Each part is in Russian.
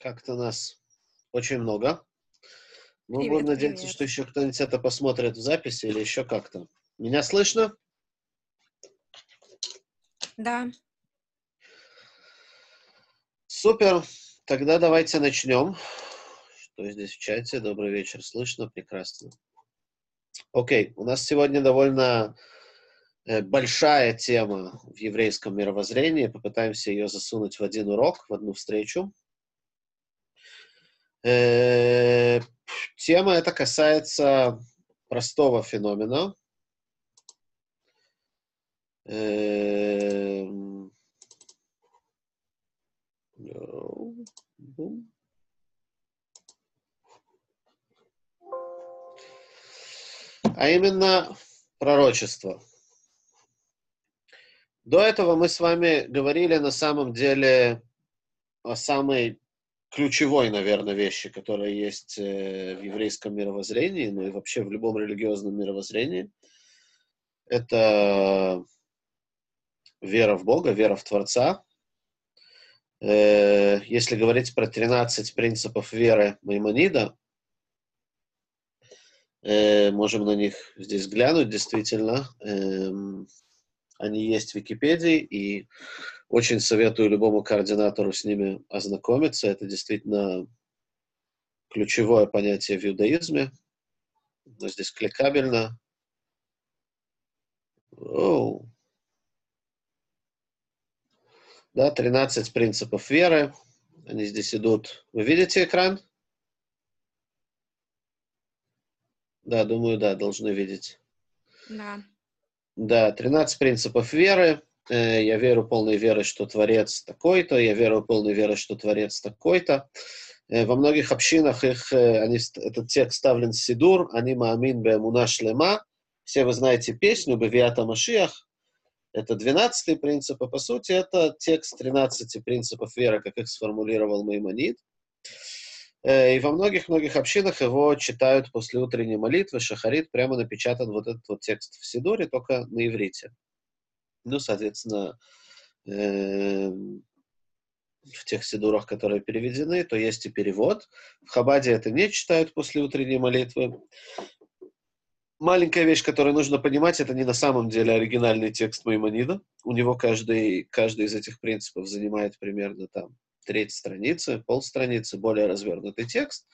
Как-то нас очень много. Мы Привет, будем надеяться, привет. что еще кто-нибудь это посмотрит в записи или еще как-то. Меня слышно? Да, Супер. Тогда давайте начнем. Что здесь в чате? Добрый вечер. Слышно? Прекрасно. Окей. У нас сегодня довольно э, большая тема в еврейском мировоззрении. Попытаемся ее засунуть в один урок, в одну встречу. Э, Тема эта касается простого феномена. Эм. А именно пророчество. До этого мы с вами говорили на самом деле о самой ключевой, наверное, вещи, которая есть э, в еврейском мировоззрении, ну и вообще в любом религиозном мировоззрении. Это вера в Бога, вера в Творца. Э, Если говорить про 13 принципов веры Маймонида, э, можем на них здесь глянуть, действительно. Эм, Они есть в Википедии, и очень советую любому координатору с ними ознакомиться. Это действительно ключевое понятие в иудаизме. Но здесь кликабельно. Оу. Да, 13 принципов веры. Они здесь идут. Вы видите экран? Да, думаю, да, должны видеть. да. Да, 13 принципов веры. Э, Я верю полной верой, что Творец такой-то. Я верю полной верой, что Творец такой-то. Э, Во многих общинах их, э, они, этот текст ставлен Сидур. Они маамин бе шлема. Все вы знаете песню «Бевиата Машиах». Это 12 принцип, а по сути это текст 13 принципов веры, как их сформулировал Маймонид. И во многих-многих общинах его читают после утренней молитвы. Шахарит прямо напечатан вот этот вот текст в Сидоре, только на иврите. Ну, соответственно, эм, в тех сидурах, которые переведены, то есть и перевод. В Хабаде это не читают после утренней молитвы. Маленькая вещь, которую нужно понимать, это не на самом деле оригинальный текст Маймонида. У него каждый, каждый из этих принципов занимает примерно там треть страницы, полстраницы, более развернутый текст.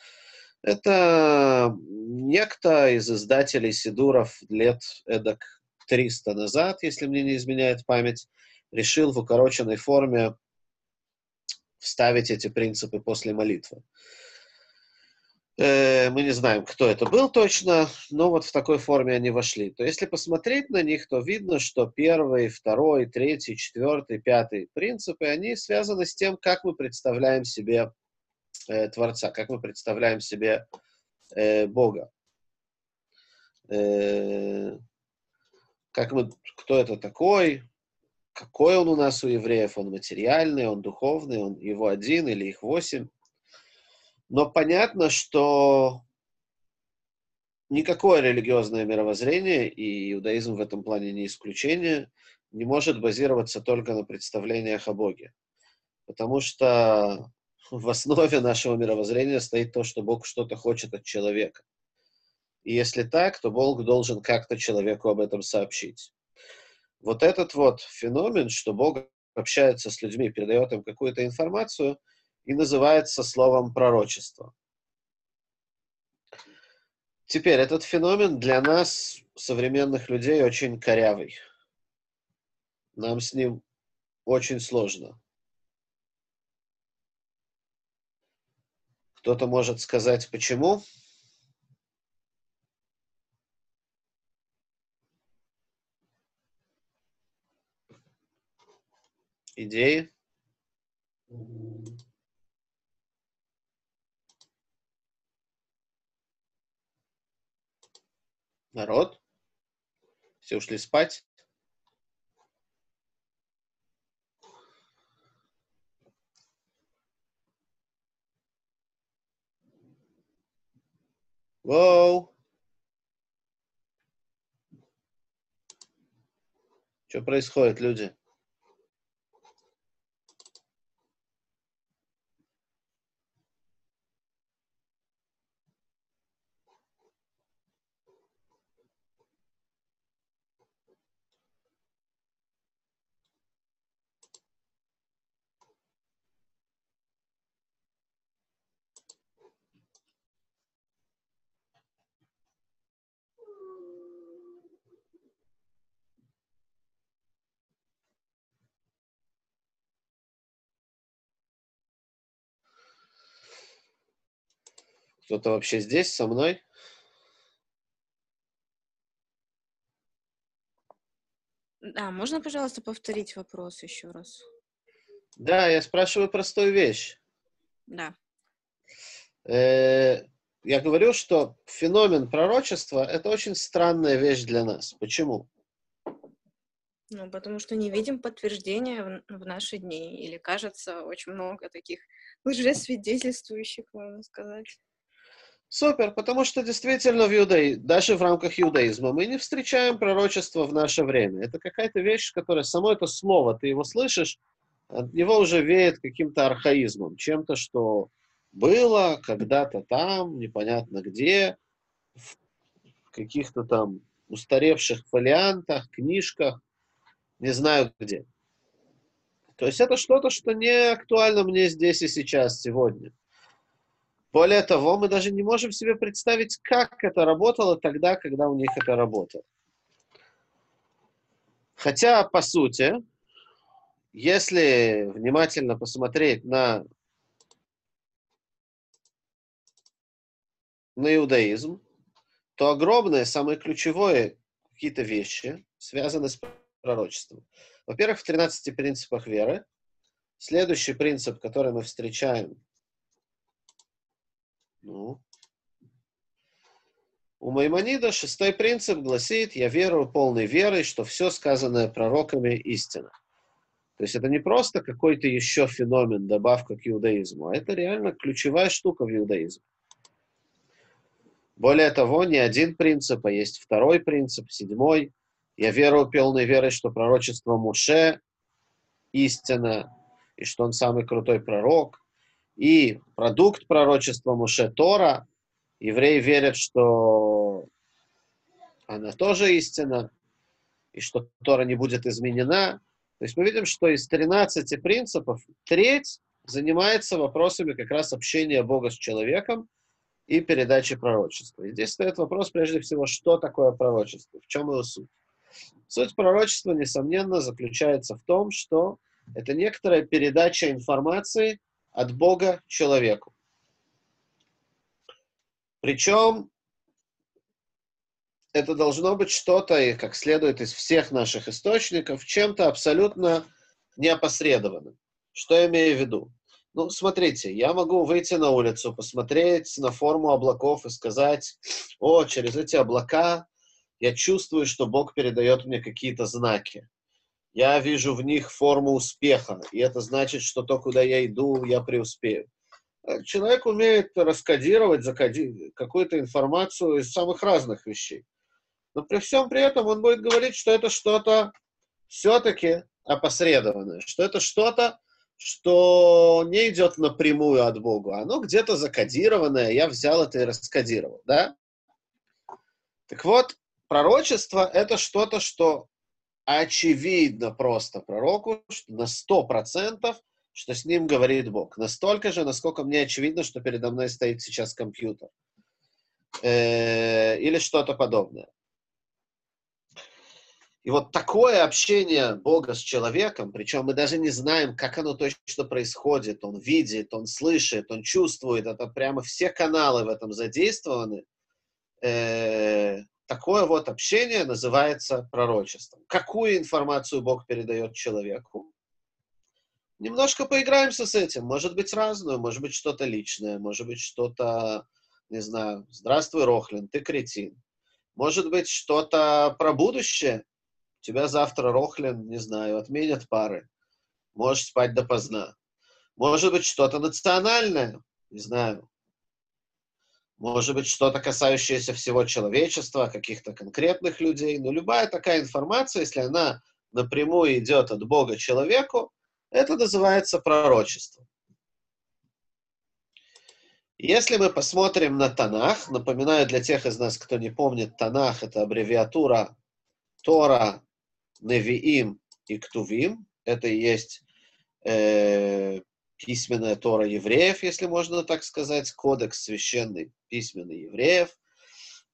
Это некто из издателей Сидуров лет эдак 300 назад, если мне не изменяет память, решил в укороченной форме вставить эти принципы после молитвы. Э, Мы не знаем, кто это был точно, но вот в такой форме они вошли. То если посмотреть на них, то видно, что первый, второй, третий, четвертый, пятый принципы, они связаны с тем, как мы представляем себе э, Творца, как мы представляем себе э, Бога. Как мы, кто это такой, какой он у нас у евреев, он материальный, он духовный, он его один или их восемь. Но понятно, что никакое религиозное мировоззрение, и иудаизм в этом плане не исключение, не может базироваться только на представлениях о Боге. Потому что в основе нашего мировоззрения стоит то, что Бог что-то хочет от человека. И если так, то Бог должен как-то человеку об этом сообщить. Вот этот вот феномен, что Бог общается с людьми, передает им какую-то информацию, и называется словом пророчество. Теперь, этот феномен для нас, современных людей, очень корявый. Нам с ним очень сложно. Кто-то может сказать, почему? Идеи? Народ? Все ушли спать? Воу! Что происходит, люди? Кто-то вообще здесь со мной? Да, можно, пожалуйста, повторить вопрос еще раз? Да, я спрашиваю простую вещь. Да. Э, я говорю, что феномен пророчества – это очень странная вещь для нас. Почему? Ну, потому что не видим подтверждения в, в наши дни. Или кажется, очень много таких лжесвидетельствующих, можно сказать. Супер, потому что действительно в иудаи, даже в рамках иудаизма мы не встречаем пророчество в наше время. Это какая-то вещь, которая, само это слово, ты его слышишь, от него уже веет каким-то архаизмом, чем-то, что было когда-то там, непонятно где, в каких-то там устаревших фолиантах, книжках, не знаю где. То есть это что-то, что не актуально мне здесь и сейчас, сегодня. Более того, мы даже не можем себе представить, как это работало тогда, когда у них это работало. Хотя, по сути, если внимательно посмотреть на, на иудаизм, то огромное, самое ключевое какие-то вещи связаны с пророчеством. Во-первых, в 13 принципах веры. Следующий принцип, который мы встречаем ну. У Маймонида шестой принцип гласит, я верую полной верой, что все сказанное пророками истина. То есть это не просто какой-то еще феномен, добавка к иудаизму, а это реально ключевая штука в иудаизме. Более того, не один принцип, а есть второй принцип, седьмой. Я верую полной верой, что пророчество Муше истина, и что он самый крутой пророк – и продукт пророчества Муше Тора, евреи верят, что она тоже истина, и что Тора не будет изменена. То есть мы видим, что из 13 принципов треть занимается вопросами как раз общения Бога с человеком и передачи пророчества. И здесь стоит вопрос, прежде всего, что такое пророчество, в чем его суть. Суть пророчества, несомненно, заключается в том, что это некоторая передача информации от Бога человеку. Причем это должно быть что-то, и как следует из всех наших источников, чем-то абсолютно неопосредованным. Что я имею в виду? Ну, смотрите, я могу выйти на улицу, посмотреть на форму облаков и сказать, о, через эти облака я чувствую, что Бог передает мне какие-то знаки я вижу в них форму успеха, и это значит, что то, куда я иду, я преуспею. Э, человек умеет раскодировать, закодировать какую-то информацию из самых разных вещей. Но при всем при этом он будет говорить, что это что-то все-таки опосредованное, что это что-то, что не идет напрямую от Бога. Оно где-то закодированное, я взял это и раскодировал, да? Так вот, пророчество — это что-то, что очевидно просто пророку, на сто процентов, что с ним говорит Бог. Настолько же, насколько мне очевидно, что передо мной стоит сейчас компьютер. Э, или что-то подобное. И вот такое общение Бога с человеком, причем мы даже не знаем, как оно точно происходит, он видит, он слышит, он чувствует, это прямо все каналы в этом задействованы, э, такое вот общение называется пророчеством. Какую информацию Бог передает человеку? Немножко поиграемся с этим. Может быть разную, может быть что-то личное, может быть что-то, не знаю, здравствуй, Рохлин, ты кретин. Может быть что-то про будущее. Тебя завтра, Рохлин, не знаю, отменят пары. Можешь спать допоздна. Может быть что-то национальное, не знаю, может быть, что-то касающееся всего человечества, каких-то конкретных людей. Но любая такая информация, если она напрямую идет от Бога человеку, это называется пророчество. Если мы посмотрим на Танах, напоминаю для тех из нас, кто не помнит, Танах – это аббревиатура Тора, Невиим и Ктувим. Это и есть э, письменная Тора евреев, если можно так сказать, кодекс священный письменный евреев.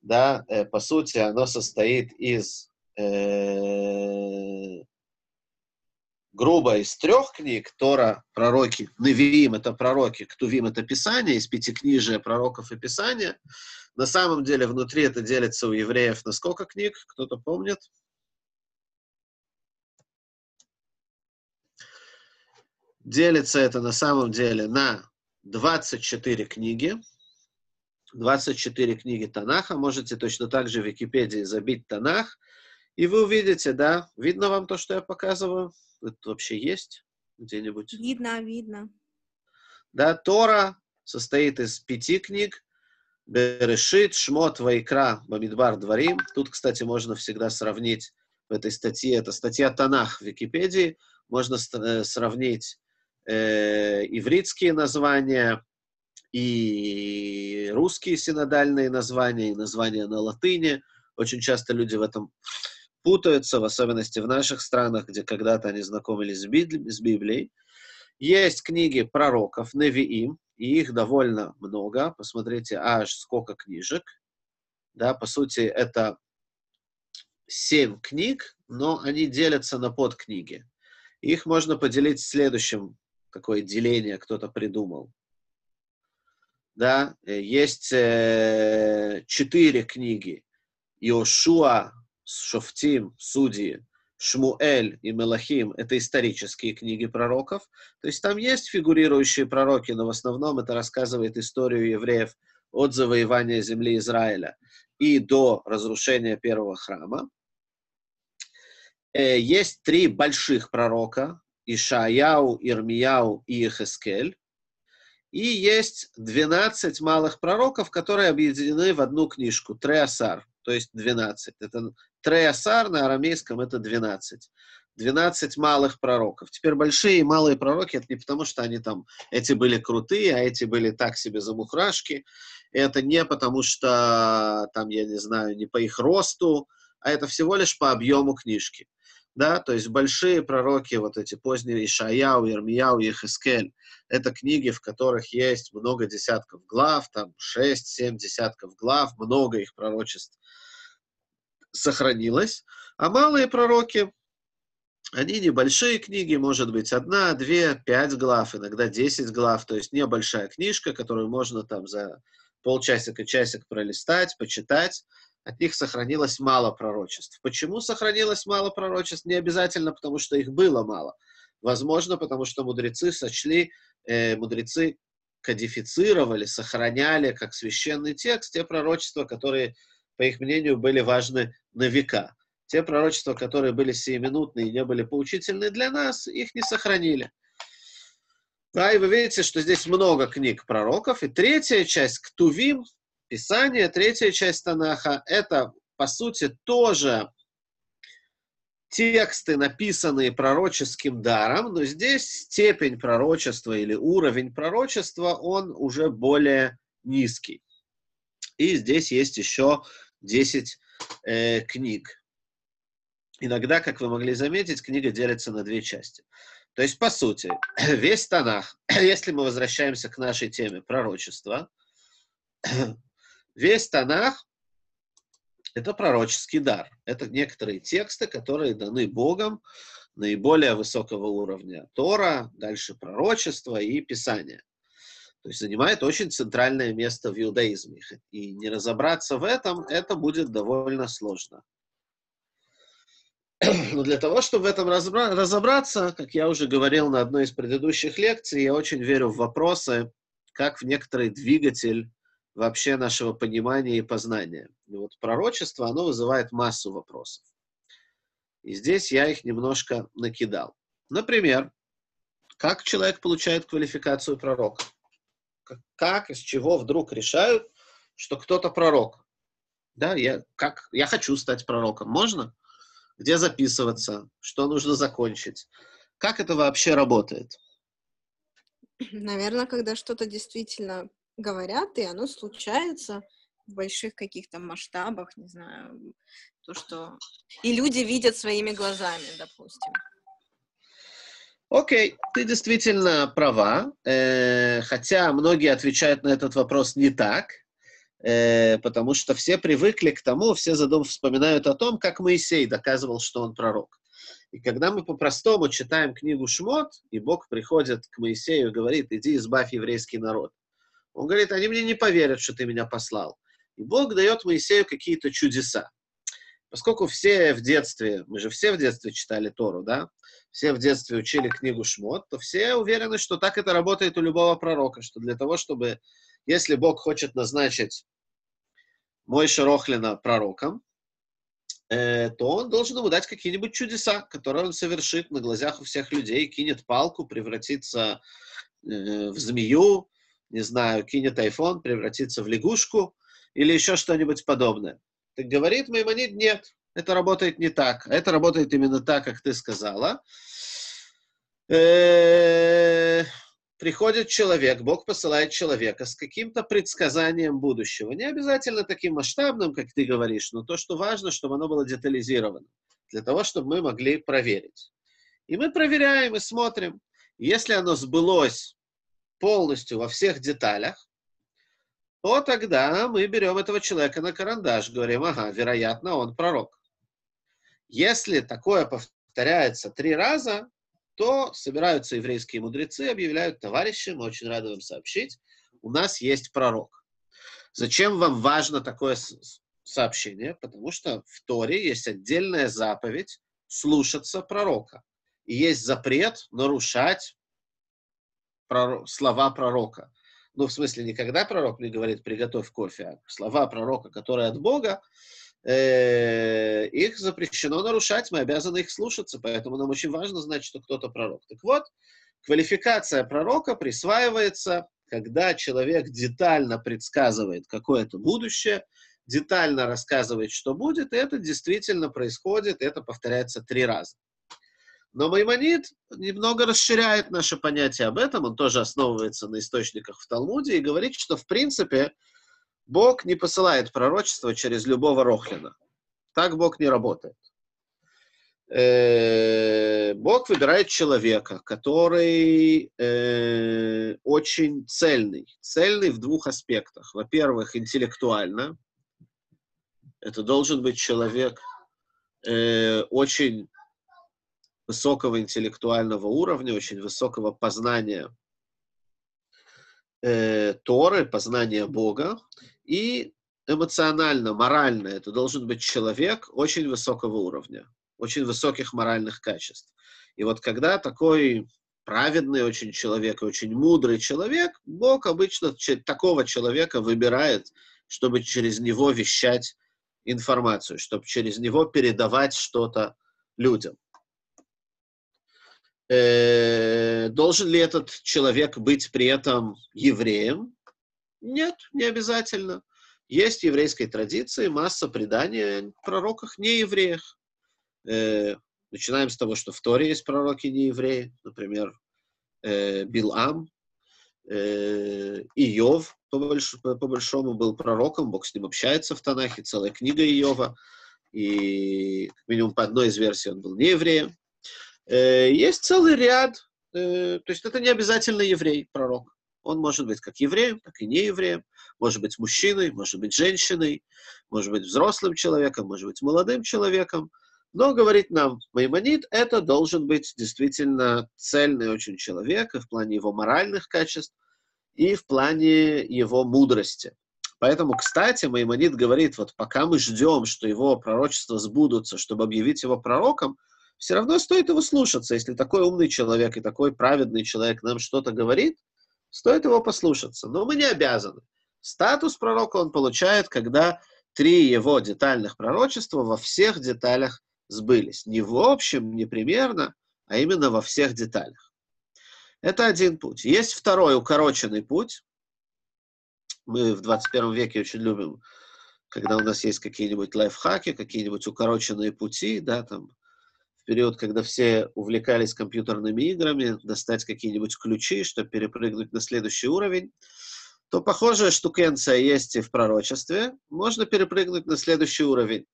Да, э, по сути, оно состоит из э, грубо из трех книг, Тора, пророки, Невиим — это пророки, Ктувим — это Писание, из пятикнижия пророков и Писания. На самом деле внутри это делится у евреев на сколько книг? Кто-то помнит? Делится это на самом деле на 24 книги. 24 книги Танаха. Можете точно так же в Википедии забить Танах, и вы увидите, да, видно вам то, что я показываю? Это вообще есть где-нибудь? Видно, видно. Да, Тора состоит из пяти книг. Берешит, Шмот, Вайкра, Бамидбар, Дворим. Тут, кстати, можно всегда сравнить в этой статье, это статья Танах в Википедии, можно э, сравнить э, ивритские названия и русские синодальные названия, и названия на латыни. Очень часто люди в этом путаются, в особенности в наших странах, где когда-то они знакомились с, Библи- с Библией. Есть книги пророков, Невиим, и их довольно много. Посмотрите, аж сколько книжек. Да, по сути, это семь книг, но они делятся на подкниги. Их можно поделить следующим, какое деление кто-то придумал. Да, есть э, четыре книги. Иошуа, Шофтим, Судьи, Шмуэль и Мелахим — это исторические книги пророков. То есть там есть фигурирующие пророки, но в основном это рассказывает историю евреев от завоевания земли Израиля и до разрушения первого храма. Э, есть три больших пророка — Ишаяу, Ирмияу и Ихескель. И есть 12 малых пророков, которые объединены в одну книжку — Треасар, то есть 12. Это Треасар на арамейском это 12. 12 малых пророков. Теперь большие и малые пророки, это не потому, что они там, эти были крутые, а эти были так себе замухрашки. Это не потому, что там, я не знаю, не по их росту, а это всего лишь по объему книжки. Да, то есть большие пророки, вот эти поздние Ишаяу, Ирмияу и Хискель, это книги, в которых есть много десятков глав, там 6-7 десятков глав, много их пророчеств сохранилось. А малые пророки, они небольшие книги, может быть, одна, две, пять глав, иногда десять глав, то есть небольшая книжка, которую можно там за полчасика, часик пролистать, почитать. От них сохранилось мало пророчеств. Почему сохранилось мало пророчеств? Не обязательно, потому что их было мало. Возможно, потому что мудрецы сочли, э, мудрецы кодифицировали, сохраняли как священный текст те пророчества, которые по их мнению, были важны на века. Те пророчества, которые были сиюминутные и не были поучительны для нас, их не сохранили. Да, и вы видите, что здесь много книг пророков. И третья часть Ктувим, Писание, третья часть Танаха, это, по сути, тоже тексты, написанные пророческим даром, но здесь степень пророчества или уровень пророчества, он уже более низкий. И здесь есть еще 10 э, книг. Иногда, как вы могли заметить, книга делится на две части. То есть, по сути, весь Танах, если мы возвращаемся к нашей теме пророчества, весь Танах — это пророческий дар. Это некоторые тексты, которые даны Богом наиболее высокого уровня. Тора, дальше пророчество и Писание. То есть занимает очень центральное место в иудаизме. И не разобраться в этом, это будет довольно сложно. Но для того, чтобы в этом разобраться, как я уже говорил на одной из предыдущих лекций, я очень верю в вопросы, как в некоторый двигатель вообще нашего понимания и познания. И вот пророчество, оно вызывает массу вопросов. И здесь я их немножко накидал. Например, как человек получает квалификацию пророка? как, из чего вдруг решают, что кто-то пророк. Да, я, как, я хочу стать пророком. Можно? Где записываться? Что нужно закончить? Как это вообще работает? Наверное, когда что-то действительно говорят, и оно случается в больших каких-то масштабах, не знаю, то, что... И люди видят своими глазами, допустим. Окей, ты действительно права, э, хотя многие отвечают на этот вопрос не так, э, потому что все привыкли к тому, все задум вспоминают о том, как Моисей доказывал, что он пророк. И когда мы по-простому читаем книгу Шмот, и Бог приходит к Моисею и говорит, иди избавь еврейский народ, он говорит, они мне не поверят, что ты меня послал. И Бог дает Моисею какие-то чудеса. Поскольку все в детстве, мы же все в детстве читали Тору, да, все в детстве учили книгу Шмот, то все уверены, что так это работает у любого пророка, что для того, чтобы, если Бог хочет назначить мой Шарохлина пророком, э, то он должен ему дать какие-нибудь чудеса, которые он совершит на глазах у всех людей, кинет палку, превратится э, в змею, не знаю, кинет айфон, превратится в лягушку или еще что-нибудь подобное. Так говорит Маймонид, нет, это работает не так. Это работает именно так, как ты сказала. Э, приходит человек, Бог посылает человека с каким-то предсказанием будущего. Не обязательно таким масштабным, как ты говоришь, но то, что важно, чтобы оно было детализировано, для того, чтобы мы могли проверить. И мы проверяем и смотрим. Если оно сбылось полностью во всех деталях, то тогда мы берем этого человека на карандаш, говорим, ага, вероятно, он пророк. Если такое повторяется три раза, то собираются еврейские мудрецы, объявляют, товарищи, мы очень рады вам сообщить, у нас есть пророк. Зачем вам важно такое сообщение? Потому что в Торе есть отдельная заповедь слушаться пророка. И есть запрет нарушать слова пророка ну, в смысле, не когда пророк мне говорит, приготовь кофе, а слова пророка, которые от Бога, э, их запрещено нарушать, мы обязаны их слушаться, поэтому нам очень важно знать, что кто-то пророк. Так вот, квалификация пророка присваивается, когда человек детально предсказывает какое-то будущее, детально рассказывает, что будет, и это действительно происходит, это повторяется три раза. Но Маймонид немного расширяет наше понятие об этом, он тоже основывается на источниках в Талмуде и говорит, что в принципе Бог не посылает пророчество через любого Рохлина. Так Бог не работает. Э, Бог выбирает человека, который э, очень цельный. Цельный в двух аспектах. Во-первых, интеллектуально. Это должен быть человек э, очень высокого интеллектуального уровня, очень высокого познания э, Торы, познания Бога, и эмоционально, морально это должен быть человек очень высокого уровня, очень высоких моральных качеств. И вот когда такой праведный очень человек, очень мудрый человек, Бог обычно такого человека выбирает, чтобы через него вещать информацию, чтобы через него передавать что-то людям. Э, должен ли этот человек быть при этом евреем? Нет, не обязательно. Есть в еврейской традиции масса преданий о пророках не евреях. Э, начинаем с того, что в Торе есть пророки не евреи, например, э, Билам, э, Иов, по, больш, по, большому, был пророком, Бог с ним общается в Танахе, целая книга Иова, и минимум по одной из версий он был не евреем. Э, есть целый ряд, э, то есть это не обязательно еврей, пророк. Он может быть как евреем, так и не евреем, может быть мужчиной, может быть женщиной, может быть взрослым человеком, может быть молодым человеком. Но, говорит нам Маймонид, это должен быть действительно цельный очень человек и в плане его моральных качеств, и в плане его мудрости. Поэтому, кстати, Маймонид говорит, вот пока мы ждем, что его пророчества сбудутся, чтобы объявить его пророком, все равно стоит его слушаться. Если такой умный человек и такой праведный человек нам что-то говорит, стоит его послушаться. Но мы не обязаны. Статус пророка он получает, когда три его детальных пророчества во всех деталях сбылись. Не в общем, не примерно, а именно во всех деталях. Это один путь. Есть второй укороченный путь. Мы в 21 веке очень любим, когда у нас есть какие-нибудь лайфхаки, какие-нибудь укороченные пути, да, там, период, когда все увлекались компьютерными играми, достать какие-нибудь ключи, чтобы перепрыгнуть на следующий уровень, то похожая штукенция есть и в пророчестве. Можно перепрыгнуть на следующий уровень.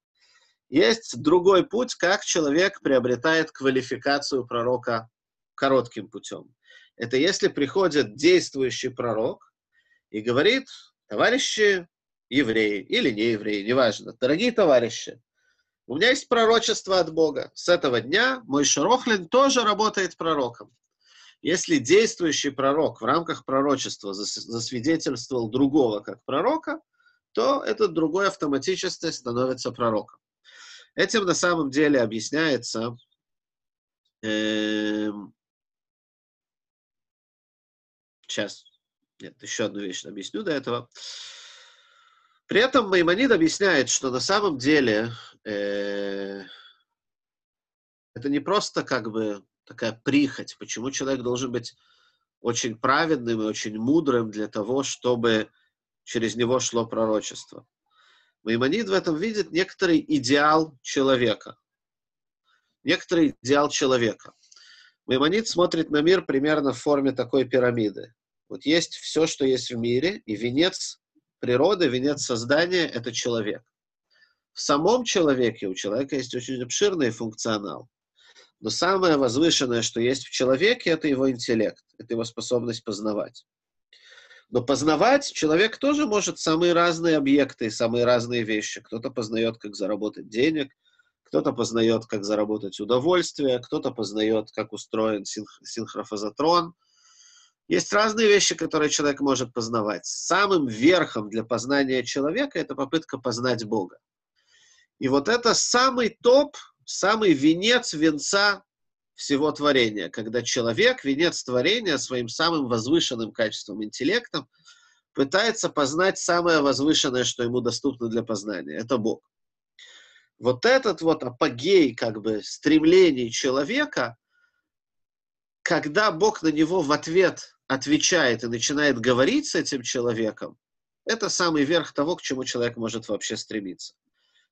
Есть другой путь, как человек приобретает квалификацию пророка коротким путем. Это если приходит действующий пророк и говорит, товарищи евреи или не евреи, неважно, дорогие товарищи, У меня есть пророчество от Бога. С этого дня мой Шарохлин тоже работает пророком. Если действующий пророк в рамках пророчества засвидетельствовал другого как пророка, то этот другой автоматически становится пророком. Этим на самом деле объясняется э, сейчас, нет, еще одну вещь объясню до этого. При этом Маймонид объясняет, что на самом деле э, это не просто как бы такая прихоть, почему человек должен быть очень праведным и очень мудрым для того, чтобы через него шло пророчество. Маймонид в этом видит некоторый идеал человека. Некоторый идеал человека. Маймонид смотрит на мир примерно в форме такой пирамиды. Вот есть все, что есть в мире, и венец природы, венец создания — это человек. В самом человеке у человека есть очень обширный функционал. Но самое возвышенное, что есть в человеке, это его интеллект, это его способность познавать. Но познавать человек тоже может самые разные объекты, самые разные вещи. Кто-то познает, как заработать денег, кто-то познает, как заработать удовольствие, кто-то познает, как устроен синх- синхрофазотрон. Есть разные вещи, которые человек может познавать. Самым верхом для познания человека это попытка познать Бога. И вот это самый топ самый венец венца всего творения, когда человек, венец творения, своим самым возвышенным качеством, интеллектом, пытается познать самое возвышенное, что ему доступно для познания. Это Бог. Вот этот вот апогей, как бы, стремлений человека, когда Бог на него в ответ отвечает и начинает говорить с этим человеком, это самый верх того, к чему человек может вообще стремиться.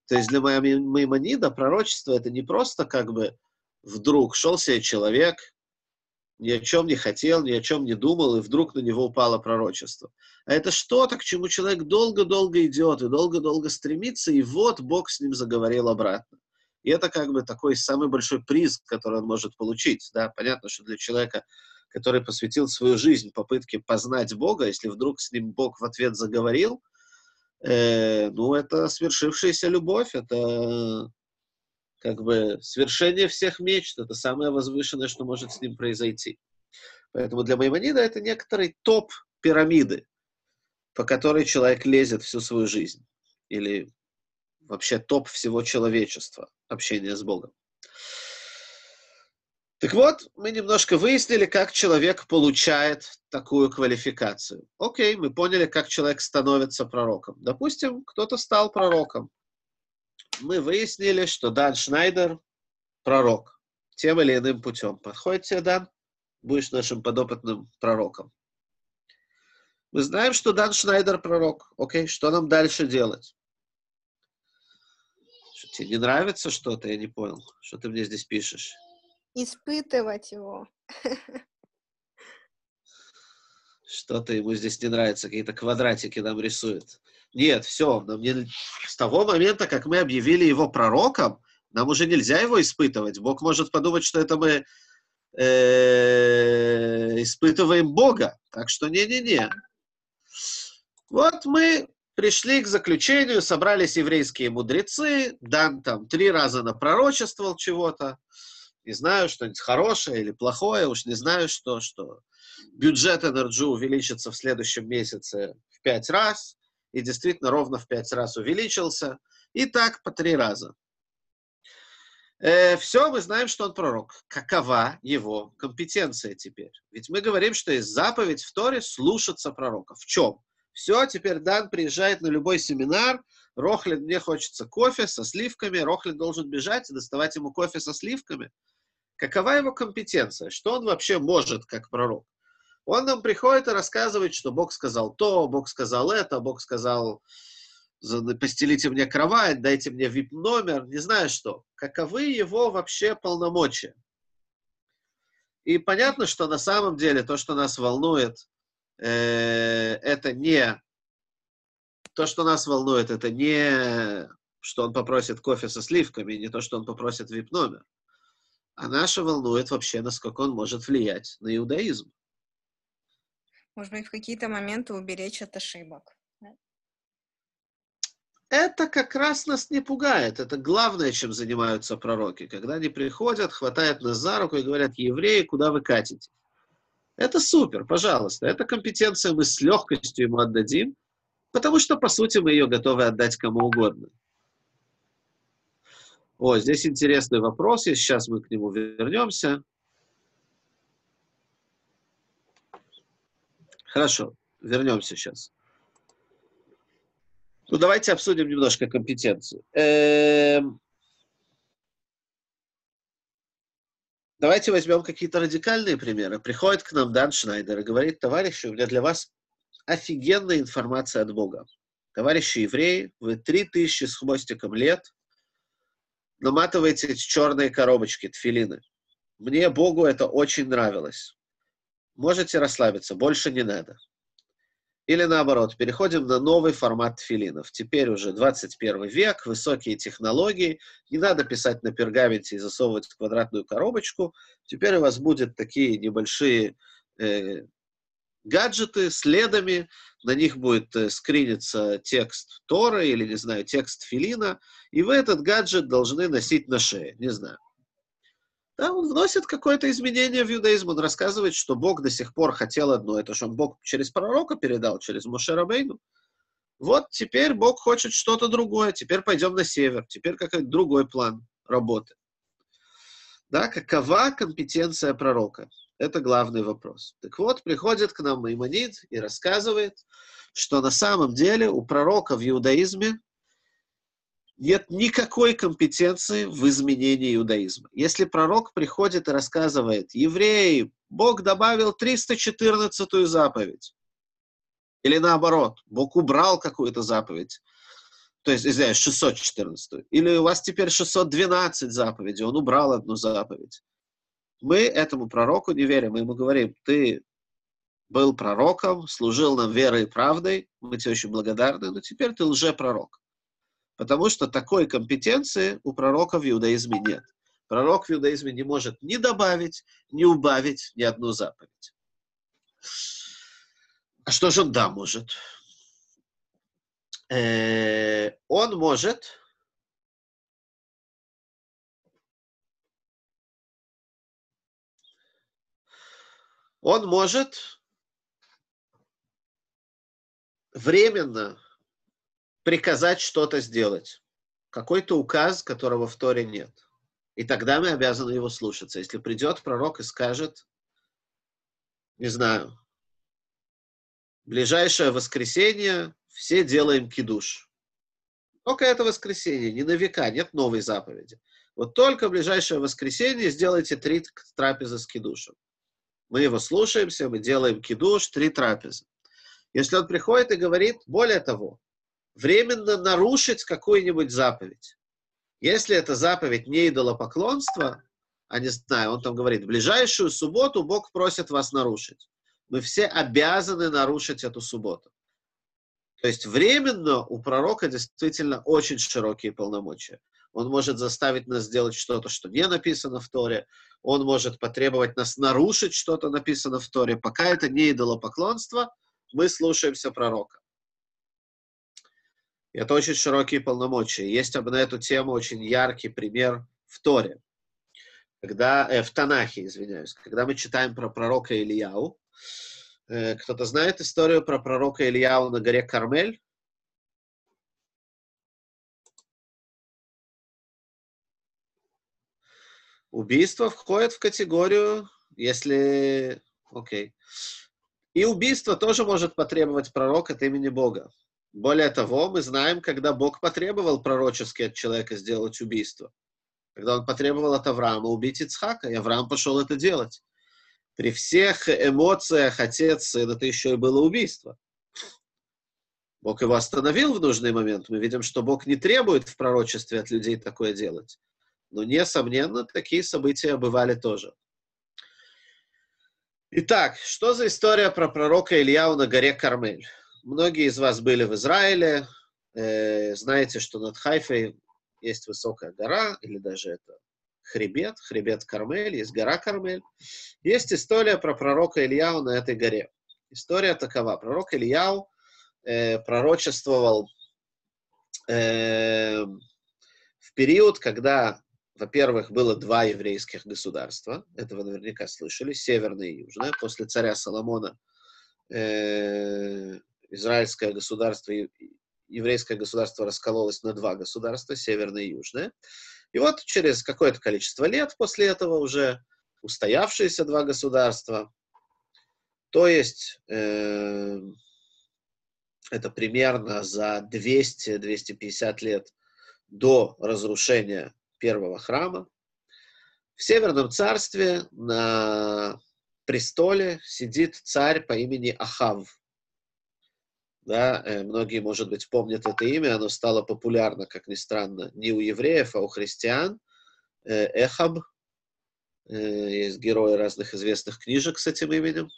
То есть для Маймонида пророчество это не просто как бы вдруг шел себе человек, ни о чем не хотел, ни о чем не думал, и вдруг на него упало пророчество. А это что-то, к чему человек долго-долго идет и долго-долго стремится, и вот Бог с ним заговорил обратно. И это как бы такой самый большой приз, который он может получить. Да? Понятно, что для человека, который посвятил свою жизнь попытке познать Бога, если вдруг с ним Бог в ответ заговорил – э, ну, это свершившаяся любовь, это как бы свершение всех мечт, это самое возвышенное, что может с ним произойти. Поэтому для Маймонида это некоторый топ пирамиды, по которой человек лезет всю свою жизнь. Или вообще топ всего человечества, общения с Богом. Так вот, мы немножко выяснили, как человек получает такую квалификацию. Окей, мы поняли, как человек становится пророком. Допустим, кто-то стал пророком. Мы выяснили, что Дан Шнайдер пророк тем или иным путем. Подходит тебе, Дан? Будешь нашим подопытным пророком. Мы знаем, что Дан Шнайдер пророк. Окей, что нам дальше делать? Что, тебе не нравится что-то? Я не понял. Что ты мне здесь пишешь? Испытывать его. Что-то ему здесь не нравится, какие-то квадратики нам рисует. Нет, все, нам с того момента, как мы объявили его пророком, нам уже нельзя его испытывать. Бог может подумать, что это мы э, испытываем Бога. Так что не-не-не. Вот мы пришли к заключению, собрались еврейские мудрецы, Дан там три раза напророчествовал чего-то не знаю, что-нибудь хорошее или плохое, уж не знаю, что, что бюджет Energy увеличится в следующем месяце в пять раз, и действительно ровно в пять раз увеличился, и так по три раза. Э, все, мы знаем, что он пророк. Какова его компетенция теперь? Ведь мы говорим, что есть заповедь в Торе слушаться пророка. В чем? Все, теперь Дан приезжает на любой семинар, Рохлин, мне хочется кофе со сливками, Рохлин должен бежать и доставать ему кофе со сливками. Какова его компетенция? Что он вообще может как пророк? Он нам приходит и рассказывает, что Бог сказал то, Бог сказал это, Бог сказал, постелите мне кровать, дайте мне вип-номер, не знаю что. Каковы его вообще полномочия? И понятно, что на самом деле то, что нас волнует, э, это не то, что нас волнует, это не что он попросит кофе со сливками, не то, что он попросит вип-номер. А наша волнует вообще, насколько он может влиять на иудаизм. Может быть, в какие-то моменты уберечь от ошибок. это как раз нас не пугает. Это главное, чем занимаются пророки. Когда они приходят, хватают нас за руку и говорят, евреи, куда вы катите? Это супер, пожалуйста. Эта компетенция мы с легкостью ему отдадим, потому что, по сути, мы ее готовы отдать кому угодно. О, здесь интересный вопрос, и сейчас мы к нему вернемся. Хорошо, вернемся сейчас. Ну, давайте обсудим немножко компетенцию. Эм... Давайте возьмем какие-то радикальные примеры. Приходит к нам Дан Шнайдер и говорит, товарищи, у меня для вас офигенная информация от Бога. Товарищи евреи, вы три тысячи с хвостиком лет наматываете эти черные коробочки, тфилины. Мне, Богу, это очень нравилось. Можете расслабиться, больше не надо. Или наоборот, переходим на новый формат филинов. Теперь уже 21 век, высокие технологии. Не надо писать на пергаменте и засовывать в квадратную коробочку. Теперь у вас будут такие небольшие э, гаджеты с ледами. На них будет э, скриниться текст Тора или, не знаю, текст филина. И вы этот гаджет должны носить на шее. Не знаю. Да, он вносит какое-то изменение в иудаизм. Он рассказывает, что Бог до сих пор хотел одно. Это что он Бог через пророка передал, через Мушерабейну. Вот теперь Бог хочет что-то другое. Теперь пойдем на север. Теперь какой-то другой план работы. Да, какова компетенция пророка? Это главный вопрос. Так вот, приходит к нам Маймонид и рассказывает, что на самом деле у пророка в иудаизме нет никакой компетенции в изменении иудаизма. Если пророк приходит и рассказывает, евреи, Бог добавил 314-ю заповедь, или наоборот, Бог убрал какую-то заповедь, то есть, извиняюсь, 614 или у вас теперь 612 заповедей, он убрал одну заповедь. Мы этому пророку не верим, мы ему говорим, ты был пророком, служил нам верой и правдой, мы тебе очень благодарны, но теперь ты лжепророк. Потому что такой компетенции у пророка в иудаизме нет. Пророк в иудаизме не может ни добавить, ни убавить ни одну заповедь. А что же он да может? Э, он может он может временно приказать что-то сделать. Какой-то указ, которого в Торе нет. И тогда мы обязаны его слушаться. Если придет пророк и скажет, не знаю, ближайшее воскресенье все делаем кидуш. Только это воскресенье, не на века, нет новой заповеди. Вот только ближайшее воскресенье сделайте три трапезы с кидушем. Мы его слушаемся, мы делаем кидуш, три трапезы. Если он приходит и говорит, более того, временно нарушить какую-нибудь заповедь. Если эта заповедь не идолопоклонство, а не знаю, он там говорит, в ближайшую субботу Бог просит вас нарушить. Мы все обязаны нарушить эту субботу. То есть временно у пророка действительно очень широкие полномочия. Он может заставить нас сделать что-то, что не написано в Торе. Он может потребовать нас нарушить что-то написано в Торе. Пока это не идолопоклонство, мы слушаемся пророка. Это очень широкие полномочия. Есть на эту тему очень яркий пример в Торе. Когда, э, в Танахе, извиняюсь, когда мы читаем про пророка Ильяу, э, кто-то знает историю про пророка Ильяу на горе Кармель? Убийство входит в категорию, если... Окей. И убийство тоже может потребовать пророк от имени Бога. Более того, мы знаем, когда Бог потребовал пророчески от человека сделать убийство. Когда он потребовал от Авраама убить Ицхака, и Авраам пошел это делать. При всех эмоциях отец сын, это еще и было убийство. Бог его остановил в нужный момент. Мы видим, что Бог не требует в пророчестве от людей такое делать. Но, несомненно, такие события бывали тоже. Итак, что за история про пророка Ильяу на горе Кармель? Многие из вас были в Израиле, э, знаете, что над Хайфой есть высокая гора, или даже это хребет, хребет Кармель, есть гора Кармель. Есть история про пророка Ильяу на этой горе. История такова. Пророк Ильяу э, пророчествовал э, в период, когда, во-первых, было два еврейских государства, это вы наверняка слышали, северное и южное, после царя Соломона э, израильское государство еврейское государство раскололось на два государства, северное и южное. И вот через какое-то количество лет после этого уже устоявшиеся два государства, то есть э, это примерно за 200-250 лет до разрушения первого храма, в Северном царстве на престоле сидит царь по имени Ахав. Да, э, многие, может быть, помнят это имя, оно стало популярно, как ни странно, не у евреев, а у христиан. Э, Эхаб, э, есть герои разных известных книжек с этим именем.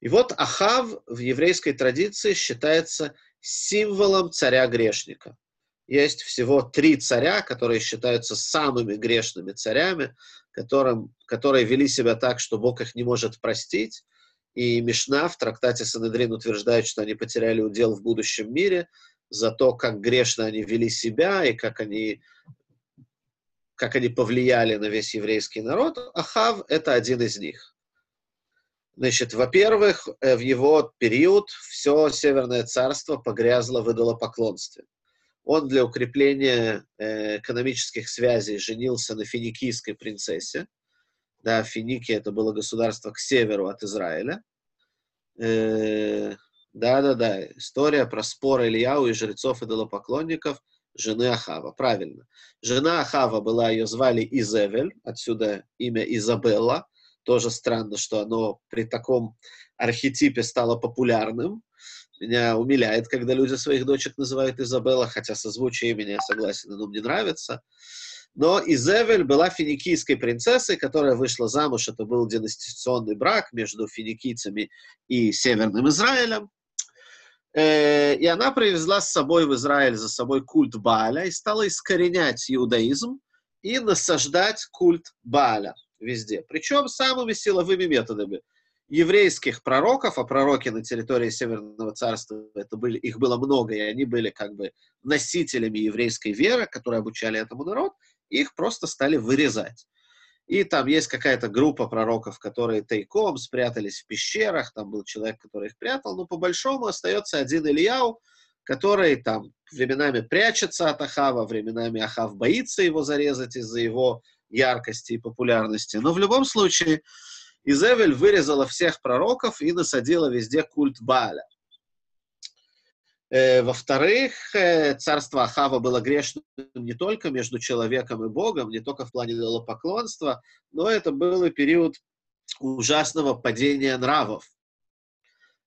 И вот Ахав в еврейской традиции считается символом царя-грешника. Есть всего три царя, которые считаются самыми грешными царями, которым, которые вели себя так, что Бог их не может простить. И Мишна в трактате Санедрин утверждает, что они потеряли удел в будущем мире за то, как грешно они вели себя и как они, как они повлияли на весь еврейский народ. Ахав — это один из них. Значит, во-первых, э, в его период все Северное царство погрязло в идолопоклонстве. Он для укрепления э, экономических связей женился на финикийской принцессе, да, Финикия это было государство к северу от Израиля. Э, да-да-да, история про спор Ильяу и жрецов идолопоклонников жены Ахава, правильно. Жена Ахава была, ее звали Изевель, отсюда имя Изабелла. Тоже странно, что оно при таком архетипе стало популярным. Меня умиляет, когда люди своих дочек называют Изабелла, хотя созвучие имени я согласен, оно мне нравится. Но Изевель была финикийской принцессой, которая вышла замуж. Это был династационный брак между финикийцами и Северным Израилем. Э, и она привезла с собой в Израиль за собой культ Бааля и стала искоренять иудаизм и насаждать культ Бааля везде. Причем самыми силовыми методами. Еврейских пророков, а пророки на территории Северного царства, это были, их было много, и они были как бы носителями еврейской веры, которые обучали этому народ, их просто стали вырезать. И там есть какая-то группа пророков, которые тайком спрятались в пещерах, там был человек, который их прятал, но по большому остается один Ильяу, который там временами прячется от Ахава, временами Ахав боится его зарезать из-за его яркости и популярности. Но в любом случае Изевель вырезала всех пророков и насадила везде культ Бааля. Э, во-вторых, э, царство Ахава было грешным не только между человеком и Богом, не только в плане идолопоклонства, но это был и период ужасного падения нравов.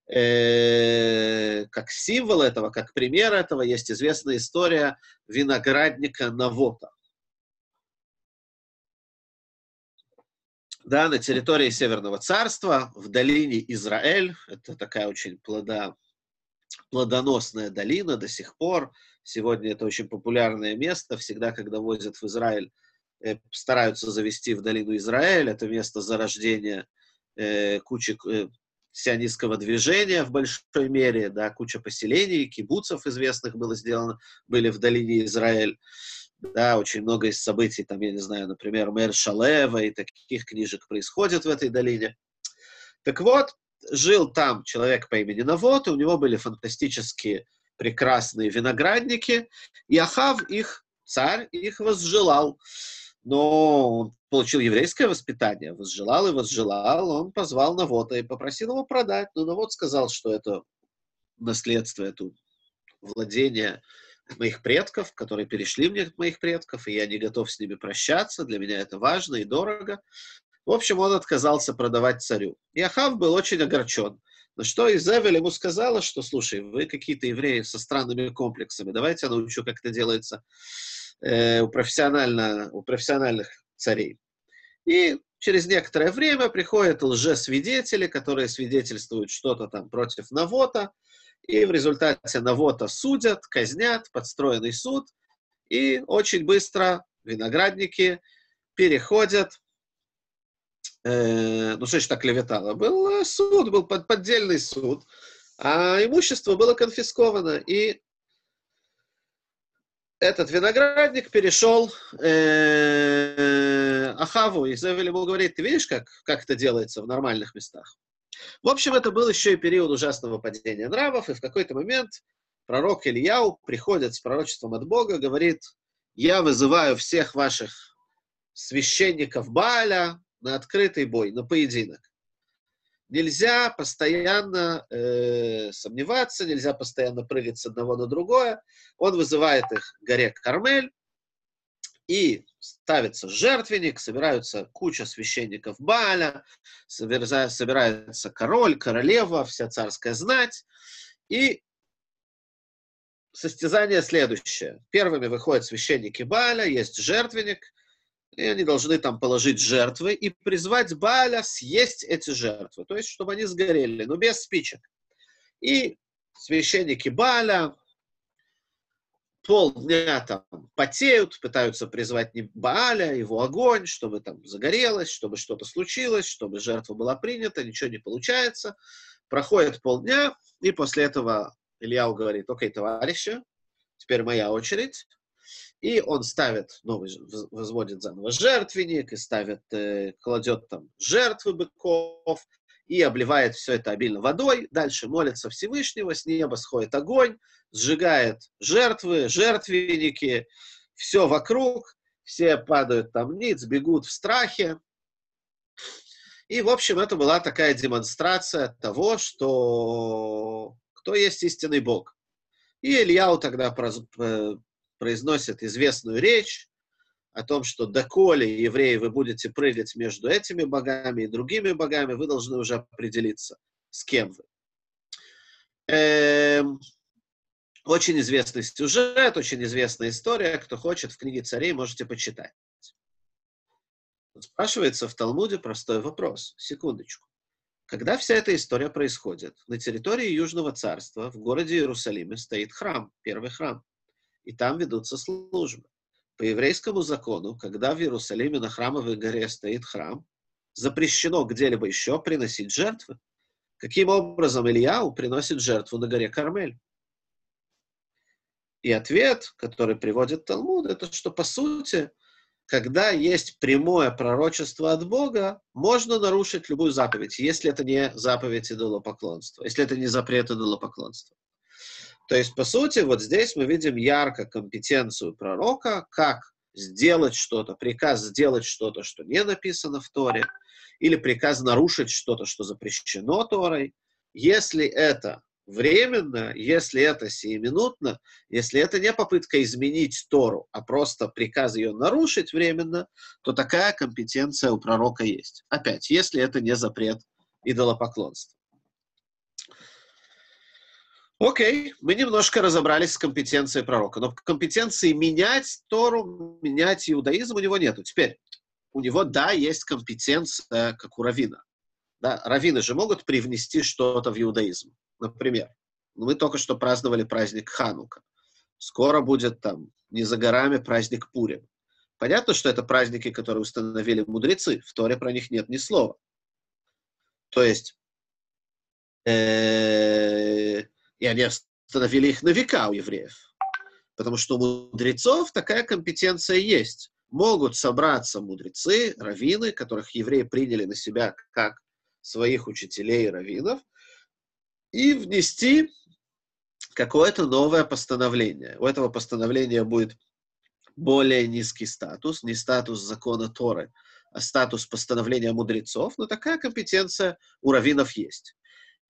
Э, как символ этого, как пример этого, есть известная история виноградника Навота. Да, на территории Северного царства, в долине Израиль, это такая очень плода, плодоносная долина до сих пор. Сегодня это очень популярное место. Всегда, когда возят в Израиль, э, стараются завести в долину Израиль. Это место зарождения э, кучи э, сионистского движения в большой мере. Да, куча поселений, кибуцев известных было сделано, были в долине Израиль. Да, очень много из событий, там, я не знаю, например, мэр Шалева и таких книжек происходит в этой долине. Так вот, жил там человек по имени Навод, и у него были фантастические прекрасные виноградники, и Ахав их, царь, их возжелал. Но он получил еврейское воспитание, возжелал и возжелал, он позвал Навота и попросил его продать. Но Навод сказал, что это наследство, это владение моих предков, которые перешли мне от моих предков, и я не готов с ними прощаться, для меня это важно и дорого. В общем, он отказался продавать царю. И Ахав был очень огорчен. На что Изевель ему сказала, что, слушай, вы какие-то евреи со странными комплексами, давайте я научу, как это делается э, у, профессионально, у профессиональных царей. И через некоторое время приходят лжесвидетели, которые свидетельствуют что-то там против Навота, и в результате Навота судят, казнят, подстроенный суд, и очень быстро виноградники переходят э, ну что ж так клеветало, был э, суд, был под, поддельный суд, а имущество было конфисковано, и этот виноградник перешел э, Ахаву, и Зевель ему говорит, ты видишь, как, как это делается в нормальных местах? В общем, это был еще и период ужасного падения нравов, и в какой-то момент пророк Ильяу приходит с пророчеством от Бога, говорит, я вызываю всех ваших священников Бааля на открытый бой, на поединок. Нельзя постоянно э, сомневаться, нельзя постоянно прыгать с одного на другое. Он вызывает их к горе Кармель, и ставится жертвенник, собираются куча священников Бааля, собирается король, королева, вся царская знать, и состязание следующее. Первыми выходят священники Бааля, есть жертвенник, и они должны там положить жертвы и призвать Бааля съесть эти жертвы, то есть чтобы они сгорели, но без спичек. И священники Бааля полдня там потеют, пытаются призвать не Бааля, его огонь, чтобы там загорелось, чтобы что-то случилось, чтобы жертва была принята, ничего не получается. Проходит полдня, и после этого Ильяу говорит, окей, товарищи, теперь моя очередь. И он ставит новый, возводит заново жертвенник, и ставит, э, кладет там жертвы быков, и обливает все это обильно водой. Дальше молится Всевышнего, с неба сходит огонь, сжигает жертвы, жертвенники, все вокруг, все падают там ниц, бегут в страхе. И, в общем, это была такая демонстрация того, что кто есть истинный Бог. И Ильяу тогда э, произносит известную речь о том, что доколе, евреи, вы будете прыгать между этими богами и другими богами, вы должны уже определиться, с кем вы. Эм, очень известный сюжет, очень известная история. Кто хочет, в книге царей можете почитать. Спрашивается в Талмуде простой вопрос. Секундочку. Когда вся эта история происходит, на территории Южного царства, в городе Иерусалиме, стоит храм, первый храм, и там ведутся службы. По еврейскому закону, когда в Иерусалиме на храмовой горе стоит храм, запрещено где-либо еще приносить жертвы. Каким образом Ильяу приносит жертву на горе Кармель? И ответ, который приводит Талмуд, это что, по сути, когда есть прямое пророчество от Бога, можно нарушить любую заповедь, если это не заповедь идолопоклонства, если это не запрет идолопоклонства. То есть, по сути, вот здесь мы видим ярко компетенцию пророка, как сделать что-то, приказ сделать что-то, что не написано в Торе, или приказ нарушить что-то, что запрещено Торой, если это временно, если это сиюминутно, если это не попытка изменить Тору, а просто приказ ее нарушить временно, то такая компетенция у пророка есть. Опять, если это не запрет идолопоклонства. Окей, мы немножко разобрались с компетенцией пророка, но компетенции менять Тору, менять иудаизм у него нету. Теперь, у него, да, есть компетенция, как у Равина. Да, раввины же могут привнести что-то в иудаизм. Например, мы только что праздновали праздник Ханука. Скоро будет там, не за горами, праздник Пурим. Понятно, что это праздники, которые установили мудрецы. В Торе про них нет ни слова. То есть, э, и они установили их на века у евреев. Потому что у мудрецов такая компетенция есть. Могут собраться мудрецы, раввины, которых евреи приняли на себя как своих учителей и раввинов, и внести какое-то новое постановление. У этого постановления будет более низкий статус, не статус закона Торы, а статус постановления мудрецов, но такая компетенция у раввинов есть.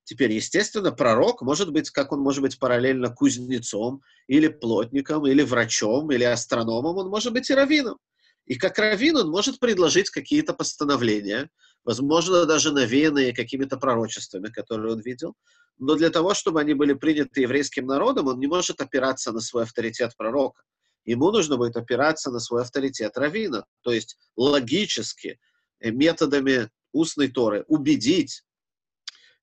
Теперь, естественно, пророк может быть, как он может быть параллельно кузнецом, или плотником, или врачом, или астрономом, он может быть и раввином. И как раввин он может предложить какие-то постановления, возможно, даже навеянные какими-то пророчествами, которые он видел. Но для того, чтобы они были приняты еврейским народом, он не может опираться на свой авторитет пророка. Ему нужно будет опираться на свой авторитет равина, то есть логически, э, методами устной Торы убедить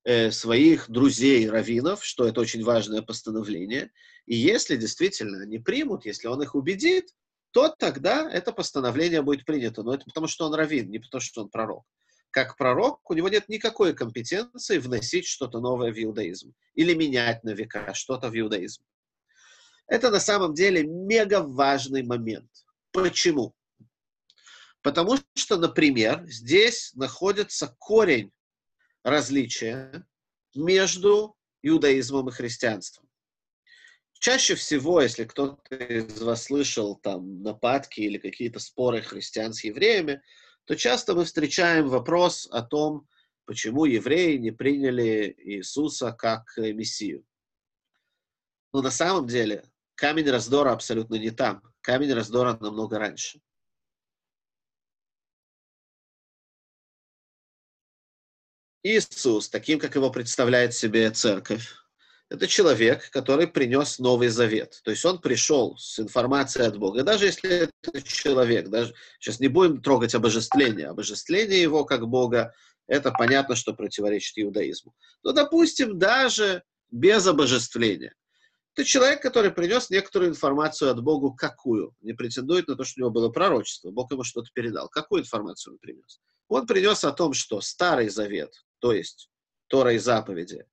э, своих друзей раввинов, что это очень важное постановление. И если действительно они примут, если он их убедит, то тогда это постановление будет принято. Но это потому, что он раввин, не потому, что он пророк как пророк, у него нет никакой компетенции вносить что-то новое в иудаизм или менять на века что-то в иудаизм. Это на самом деле мега важный момент. Почему? Потому что, например, здесь находится корень различия между иудаизмом и христианством. Чаще всего, если кто-то из вас слышал там нападки или какие-то споры христиан с евреями, то часто мы встречаем вопрос о том, почему евреи не приняли Иисуса как Мессию. Но на самом деле камень раздора абсолютно не там. Камень раздора намного раньше. Иисус, таким, как его представляет себе церковь, это человек, который принес Новый Завет. То есть он пришел с информацией от Бога. Даже если это человек, даже сейчас не будем трогать обожествление, обожествление его как Бога, это понятно, что противоречит иудаизму. Но, допустим, даже без обожествления. Это человек, который принес некоторую информацию от Бога, какую? Не претендует на то, что у него было пророчество. Бог ему что-то передал. Какую информацию он принес? Он принес о том, что Старый Завет, то есть Тора и заповеди,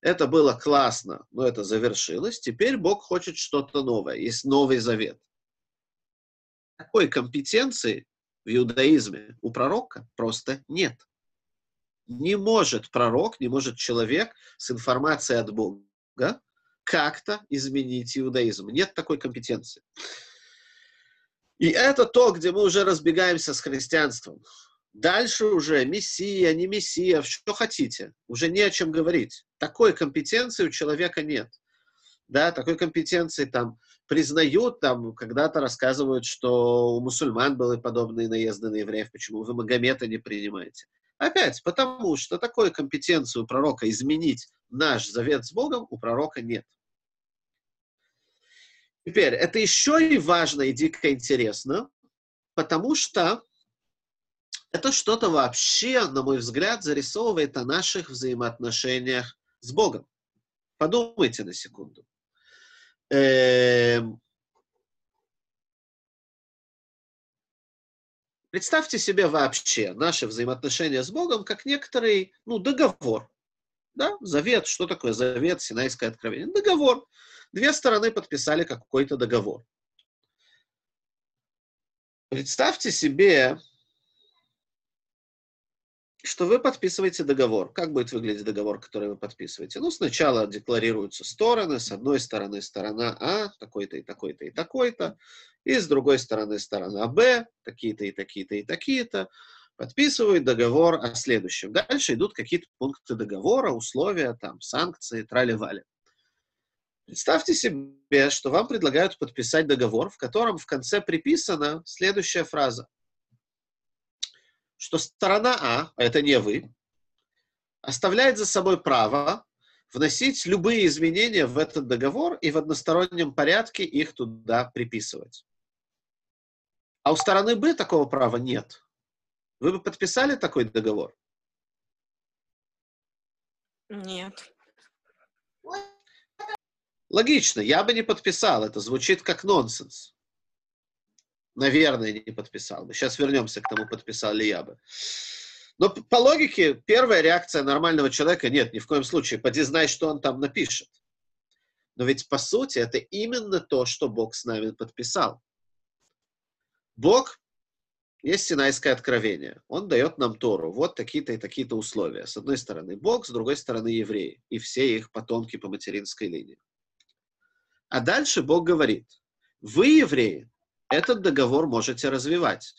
это было классно, но это завершилось. Теперь Бог хочет что-то новое. Есть Новый Завет. Такой компетенции в иудаизме у пророка просто нет. Не может пророк, не может человек с информацией от Бога как-то изменить иудаизм. Нет такой компетенции. И это то, где мы уже разбегаемся с христианством. Дальше уже мессия, не мессия, что хотите. Уже не о чем говорить. Такой компетенции у человека нет. Да, такой компетенции там признают, там когда-то рассказывают, что у мусульман были подобные наезды на евреев, почему вы Магомета не принимаете. Опять, потому что такой компетенции у пророка изменить наш завет с Богом у пророка нет. Теперь, это еще и важно и дико интересно, потому что это что-то вообще, на мой взгляд, зарисовывает о наших взаимоотношениях с Богом. Подумайте на секунду. Эм... Представьте себе вообще наши взаимоотношения с Богом как некоторый ну, договор. Да? Завет. Что такое завет, Синайское откровение? Договор. Две стороны подписали какой-то договор. Представьте себе, что вы подписываете договор. Как будет выглядеть договор, который вы подписываете? Ну, сначала декларируются стороны. С одной стороны сторона А, такой-то и такой-то и такой-то. И с другой стороны сторона Б, такие-то и такие-то и такие-то. Подписывают договор о следующем. Дальше идут какие-то пункты договора, условия, там, санкции, трали-вали. Представьте себе, что вам предлагают подписать договор, в котором в конце приписана следующая фраза – что сторона А, а это не вы, оставляет за собой право вносить любые изменения в этот договор и в одностороннем порядке их туда приписывать. А у стороны Б такого права нет. Вы бы подписали такой договор? Нет. Логично, я бы не подписал. Это звучит как нонсенс. Наверное, не подписал бы. Сейчас вернемся к тому, подписал ли я бы. Но по логике, первая реакция нормального человека – нет, ни в коем случае. Поди знай, что он там напишет. Но ведь, по сути, это именно то, что Бог с нами подписал. Бог есть Синайское откровение. Он дает нам Тору. Вот такие-то и такие-то условия. С одной стороны Бог, с другой стороны евреи. И все их потомки по материнской линии. А дальше Бог говорит, вы, евреи, этот договор можете развивать.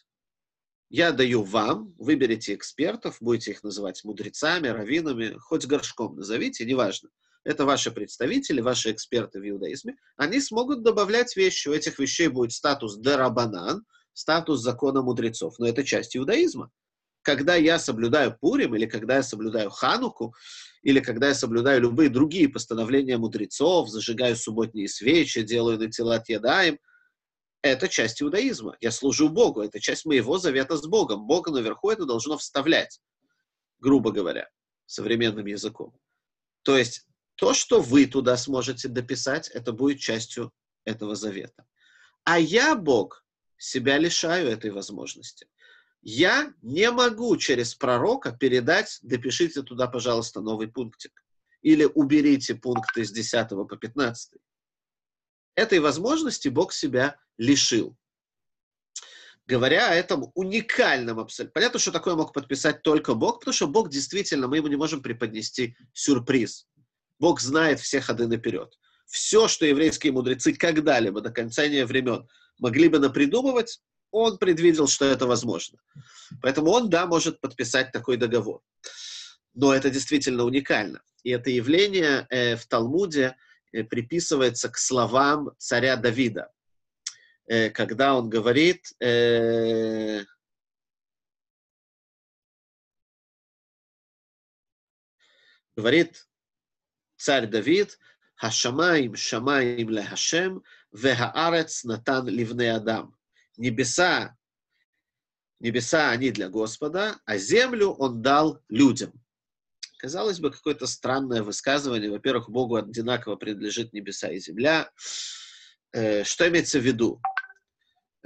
Я даю вам, выберите экспертов, будете их называть мудрецами, раввинами, хоть горшком назовите, неважно. Это ваши представители, ваши эксперты в иудаизме. Они смогут добавлять вещи. У этих вещей будет статус дарабанан, статус закона мудрецов. Но это часть иудаизма. Когда я соблюдаю Пурим, или когда я соблюдаю Хануку, или когда я соблюдаю любые другие постановления мудрецов, зажигаю субботние свечи, делаю на тела ядаем – это часть иудаизма. Я служу Богу, это часть моего завета с Богом. Бога наверху это должно вставлять, грубо говоря, современным языком. То есть то, что вы туда сможете дописать, это будет частью этого завета. А я, Бог, себя лишаю этой возможности. Я не могу через пророка передать, допишите туда, пожалуйста, новый пунктик. Или уберите пункты с 10 по 15. Этой возможности Бог себя лишил. Говоря о этом уникальном абсолютно. Понятно, что такое мог подписать только Бог, потому что Бог действительно, мы ему не можем преподнести сюрприз. Бог знает все ходы наперед. Все, что еврейские мудрецы когда-либо до конца времен могли бы напридумывать, он предвидел, что это возможно. Поэтому он, да, может подписать такой договор. Но это действительно уникально. И это явление э, в Талмуде приписывается к словам царя Давида, э, когда он говорит, э, говорит царь Давид, Хашамаим шамаим ле Хашем, вехаарец натан ливне адам. Небеса, небеса они для Господа, а землю он дал людям. Казалось бы, какое-то странное высказывание. Во-первых, Богу одинаково принадлежит небеса и земля. Э, что имеется в виду?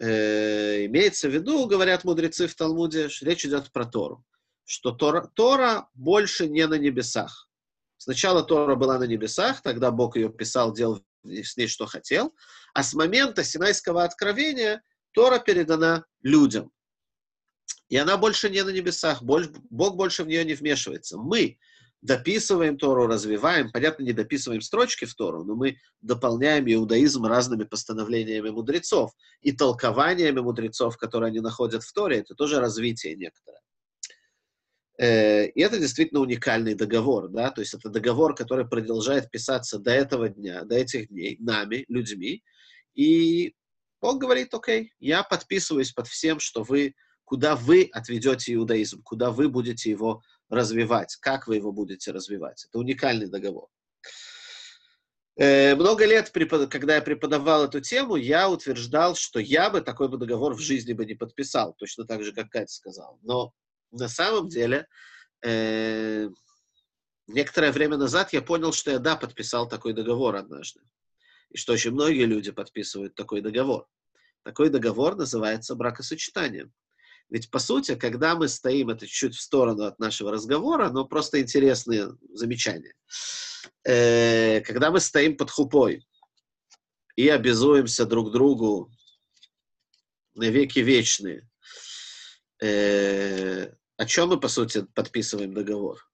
Э, имеется в виду, говорят мудрецы в Талмуде, речь идет про Тору. Что Тора, Тора больше не на небесах. Сначала Тора была на небесах, тогда Бог ее писал, делал с ней что хотел. А с момента Синайского откровения Тора передана людям. И она больше не на небесах, Бог больше в нее не вмешивается. Мы дописываем Тору, развиваем, понятно, не дописываем строчки в Тору, но мы дополняем иудаизм разными постановлениями мудрецов и толкованиями мудрецов, которые они находят в Торе, это тоже развитие некоторое. Э, и это действительно уникальный договор, да, то есть это договор, который продолжает писаться до этого дня, до этих дней, нами, людьми, и Бог говорит, окей, я подписываюсь под всем, что вы куда вы отведете иудаизм, куда вы будете его развивать, как вы его будете развивать. Это уникальный договор. Э, много лет, когда я преподавал эту тему, я утверждал, что я бы такой бы договор в жизни бы не подписал, точно так же, как Катя сказал. Но на самом деле, э, некоторое время назад я понял, что я, да, подписал такой договор однажды. И что очень многие люди подписывают такой договор. Такой договор называется бракосочетанием. Ведь, по сути, когда мы стоим, это чуть в сторону от нашего разговора, но просто интересные замечания. Э, когда мы стоим под хупой и обязуемся друг другу на веки вечные, э, о чем мы, по сути, подписываем договор?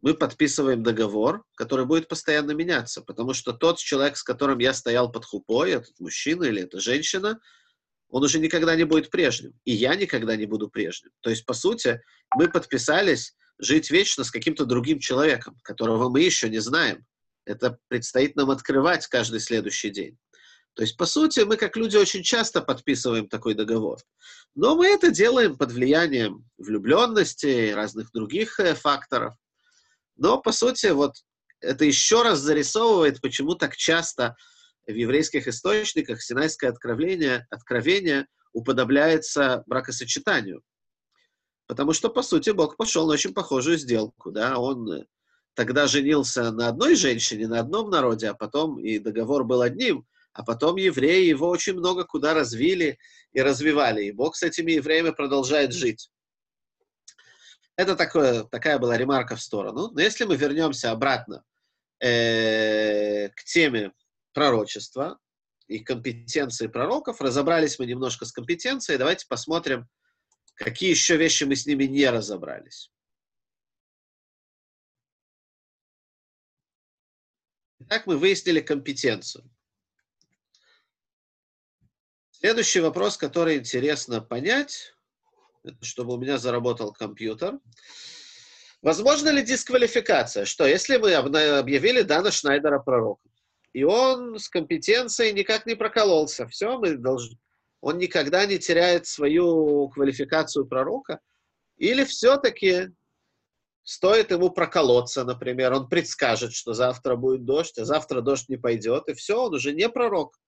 Мы подписываем договор, который будет постоянно меняться, потому что тот человек, с которым я стоял под хупой, этот мужчина или эта женщина – он уже никогда не будет прежним. И я никогда не буду прежним. То есть, по сути, мы подписались жить вечно с каким-то другим человеком, которого мы еще не знаем. Это предстоит нам открывать каждый следующий день. То есть, по сути, мы как люди очень часто подписываем такой договор. Но мы это делаем под влиянием влюбленности и разных других э, факторов. Но, по сути, вот это еще раз зарисовывает, почему так часто в еврейских источниках Синайское откровение, откровение уподобляется бракосочетанию. Потому что, по сути, Бог пошел на очень похожую сделку. Да? Он тогда женился на одной женщине, на одном народе, а потом и договор был одним, а потом евреи его очень много куда развили и развивали. И Бог с этими евреями продолжает жить. Это такое, такая была ремарка в сторону. Но если мы вернемся обратно э, к теме пророчества и компетенции пророков. Разобрались мы немножко с компетенцией. Давайте посмотрим, какие еще вещи мы с ними не разобрались. Итак, мы выяснили компетенцию. Следующий вопрос, который интересно понять, чтобы у меня заработал компьютер. Возможно ли дисквалификация? Что, если мы объявили Дана Шнайдера пророком, и он с компетенцией никак не прокололся. Все, мы должны... Он никогда не теряет свою квалификацию пророка. Или все-таки стоит ему проколоться, например, он предскажет, что завтра будет дождь, а завтра дождь не пойдет, и все, он уже не пророк.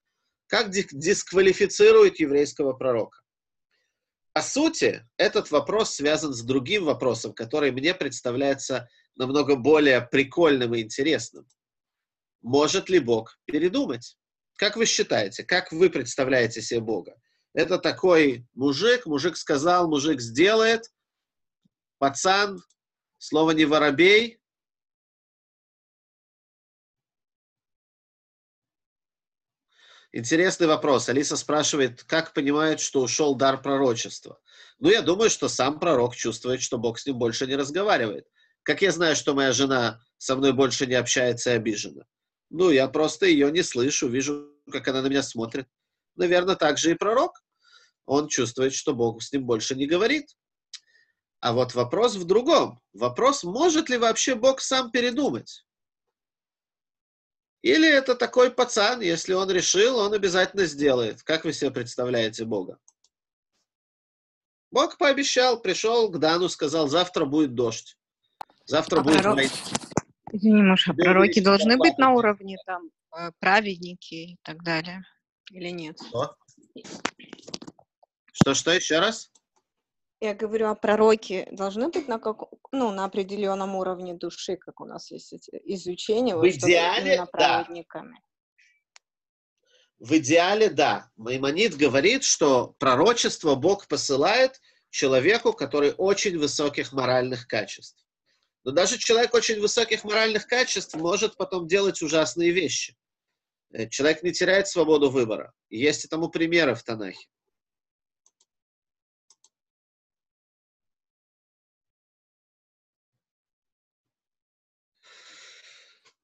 Как дисквалифицирует еврейского пророка? По сути, этот вопрос связан с другим вопросом, который мне представляется намного более прикольным и интересным. Может ли Бог передумать? Как вы считаете, как вы представляете себе Бога? Это такой мужик, мужик сказал, мужик сделает, пацан, слово не воробей. Интересный вопрос. Алиса спрашивает, как понимает, что ушел дар пророчества? Ну, я думаю, что сам пророк чувствует, что Бог с ним больше не разговаривает. Как я знаю, что моя жена со мной больше не общается и обижена? Ну, я просто ее не слышу, вижу, как она на меня смотрит. Наверное, так же и пророк. Он чувствует, что Бог с ним больше не говорит. А вот вопрос в другом. Вопрос, может ли вообще Бог сам передумать? Или это такой пацан, если он решил, он обязательно сделает. Как вы себе представляете Бога? Бог пообещал, пришел к Дану, сказал, завтра будет дождь. Завтра А будет пророк-. Извини, Маша, а пророки должны быть на уровне там э, праведники и так далее? Или нет? Что? Что, что, еще раз? Я говорю, а пророки должны быть на, как, ну, на определенном уровне души, как у нас есть эти изучения, В вот, именно да. праведниками. В идеале, да. Маймонид говорит, что пророчество Бог посылает человеку, который очень высоких моральных качеств. Но даже человек очень высоких моральных качеств может потом делать ужасные вещи. Э, Человек не теряет свободу выбора. И Есть этому примеры в Танахе.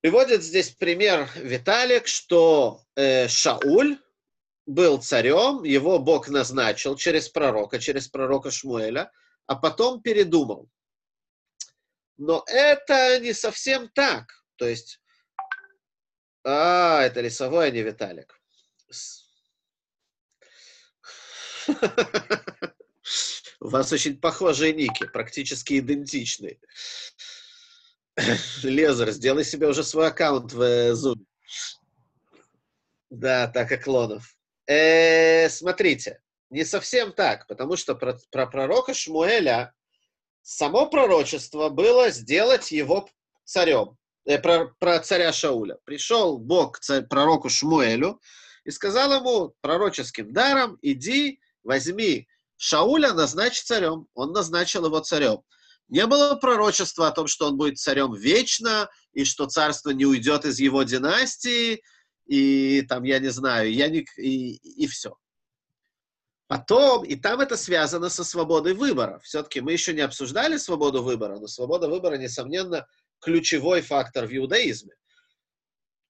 Приводит здесь пример Виталик, что э, Шауль был царем, его Бог назначил через пророка, через пророка Шмуэля, а потом передумал. Но это не совсем так. То есть, а, это лесовой, а не Виталик. У вас очень похожие ники, практически идентичные. Лезер, сделай себе уже свой аккаунт в э, Zoom. Да, так как клонов. Э, смотрите, не совсем так, потому что про, про пророка Шмуэля само пророчество было сделать его царем. Э, про, про царя Шауля. Пришел Бог к царь- пророку Шмуэлю и сказал ему пророческим даром, иди, возьми Шауля, назначь царем. Он назначил его царем. Не было пророчества о том, что он будет царем вечно, и что царство не уйдет из его династии, и там, я не знаю, я не, и, и все. Потом, и там это связано со свободой выбора. Все-таки мы еще не обсуждали свободу выбора, но свобода выбора, несомненно, ключевой фактор в иудаизме.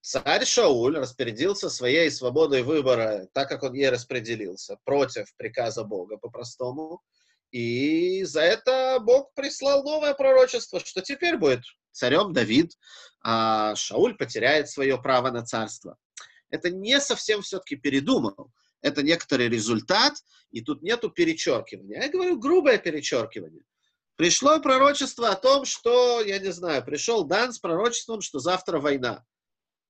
Царь Шауль распорядился своей свободой выбора, так как он ей распределился, против приказа Бога по-простому. И за это Бог прислал новое пророчество, что теперь будет царем Давид, а Шауль потеряет свое право на царство. Это не совсем все-таки передумал. Это некоторый результат, и тут нету перечеркивания. Я говорю грубое перечеркивание. Пришло пророчество о том, что, я не знаю, пришел Дан с пророчеством, что завтра война.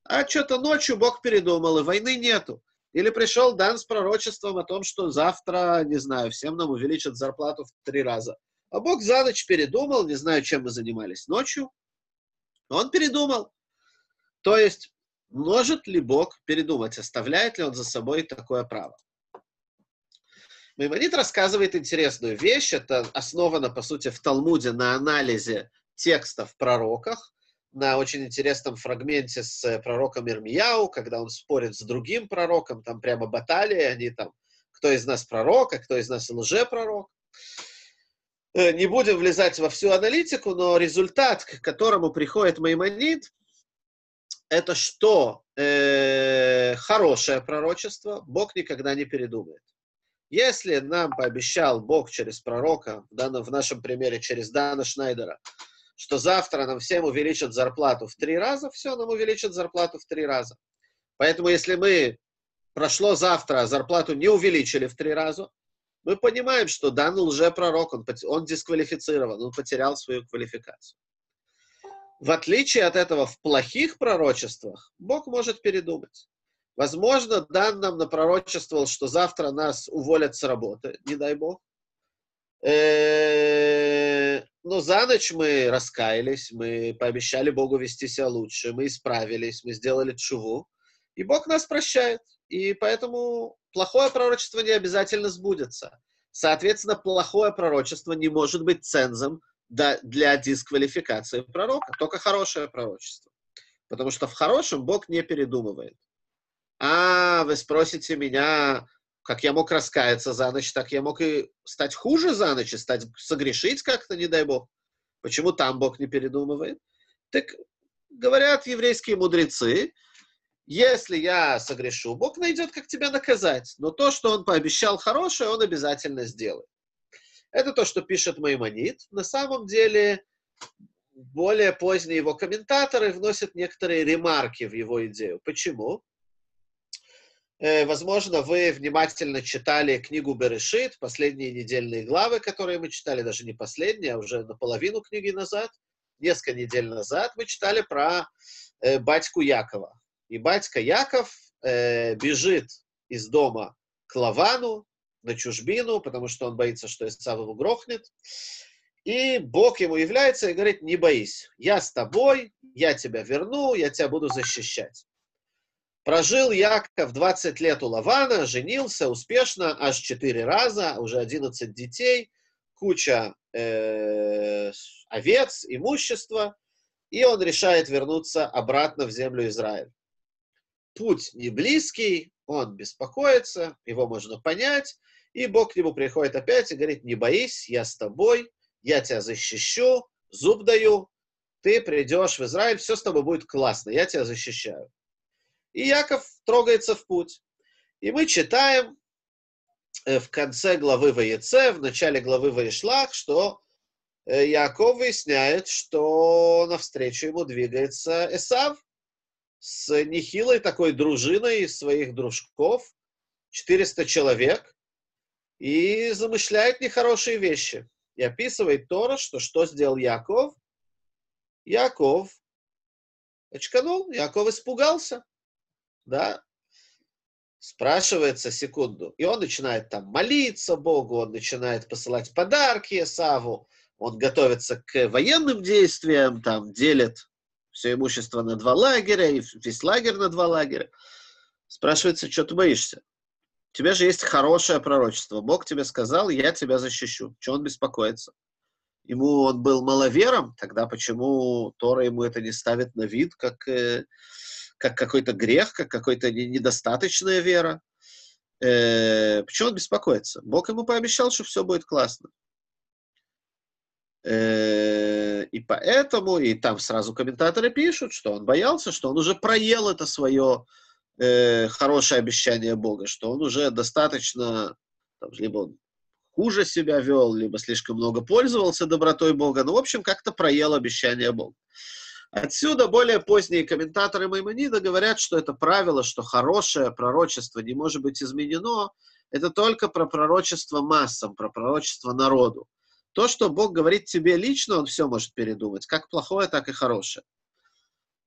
А что-то ночью Бог передумал, и войны нету. Или пришел Дан с пророчеством о том, что завтра, не знаю, всем нам увеличат зарплату в три раза. А Бог за ночь передумал, не знаю, чем мы занимались ночью. Он передумал. То есть, может ли Бог передумать, оставляет ли он за собой такое право? Маймонид рассказывает интересную вещь. Это основано, по сути, в Талмуде на анализе текстов в пророках, на очень интересном фрагменте с э, пророком Ирмияу, когда он спорит с другим пророком, там прямо баталии, они там, кто из нас пророк, а кто из нас лжепророк. Э, Не будем влезать во всю аналитику, но результат, к которому приходит Маймонид, это что э, хорошее пророчество Бог никогда не передумает. Если нам пообещал Бог через пророка, в, данном, в нашем примере через Дана Шнайдера, что завтра нам всем увеличат зарплату в три раза, все, нам увеличат зарплату в три раза. Поэтому если мы прошло завтра, а зарплату не увеличили в три раза, мы понимаем, что Дан лжепророк, он, он дисквалифицирован, он потерял свою квалификацию. В отличие от этого, в плохих пророчествах Бог может передумать. Возможно, Дан нам напророчествовал, что завтра нас уволят с работы, не дай Бог. Э, Но за ночь мы раскаялись, мы пообещали Богу вести себя лучше, мы исправились, мы сделали чуву, и Бог нас прощает. И поэтому плохое пророчество не обязательно сбудется. Соответственно, плохое пророчество не может быть цензом для дисквалификации пророка, только хорошее пророчество. Потому что в хорошем Бог не передумывает. А, вы спросите меня, как я мог раскаяться за ночь, так я мог и стать хуже за ночь, и стать, согрешить как-то, не дай Бог. Почему там Бог не передумывает? Так говорят еврейские мудрецы, если я согрешу, Бог найдет, как тебя наказать. Но то, что он пообещал хорошее, он обязательно сделает. Это то, что пишет Маймонит. На самом деле, более поздние его комментаторы вносят некоторые ремарки в его идею. Почему? Э, возможно, вы внимательно читали книгу Берешит, последние недельные главы, которые мы читали, даже не последние, а уже наполовину книги назад, несколько недель назад мы читали про э, батьку Якова. И батька Яков э, бежит из дома к Лавану на чужбину, потому что он боится, что Исав его грохнет. И Бог ему является и говорит, не боись, я с тобой, я тебя верну, я тебя буду защищать. Прожил Яков 20 лет у Лавана, женился успешно, аж 4 раза, уже 11 детей, куча э, овец, имущества, и он решает вернуться обратно в землю Израиль. Путь не близкий, он беспокоится, его можно понять, и Бог к нему приходит опять и говорит, не боись, я с тобой, я тебя защищу, зуб даю, ты придешь в Израиль, все с тобой будет классно, я тебя защищаю. И Яков трогается в путь. И мы читаем э, в конце главы Ваеце, в начале главы Ваешлах, что э, Яков выясняет, что навстречу ему двигается Эсав с нехилой такой дружиной своих дружков, 400 человек, и замышляет нехорошие вещи. И описывает Тора, что что сделал Яков? Яков очканул, Яков испугался да, спрашивается секунду, и он начинает там молиться Богу, он начинает посылать подарки Саву, он готовится к военным действиям, там делит все имущество на два лагеря, и весь лагерь на два лагеря. Спрашивается, что ты боишься? У тебя же есть хорошее пророчество. Бог тебе сказал, я тебя защищу. Чего он беспокоится? Ему он был маловером, тогда почему Тора ему это не ставит на вид, как э, как какой-то грех, как какой-то недостаточная вера. Э, почему он беспокоится? Бог ему пообещал, что все будет классно. Э, и поэтому, и там сразу комментаторы пишут, что он боялся, что он уже проел это свое э, хорошее обещание Бога, что он уже достаточно, там, либо он хуже себя вел, либо слишком много пользовался добротой Бога. Ну, в общем, как-то проел обещание Бога. Отсюда более поздние комментаторы Маймонида говорят, что это правило, что хорошее пророчество не может быть изменено, это только про пророчество массам, про пророчество народу. То, что Бог говорит тебе лично, Он все может передумать, как плохое, так и хорошее.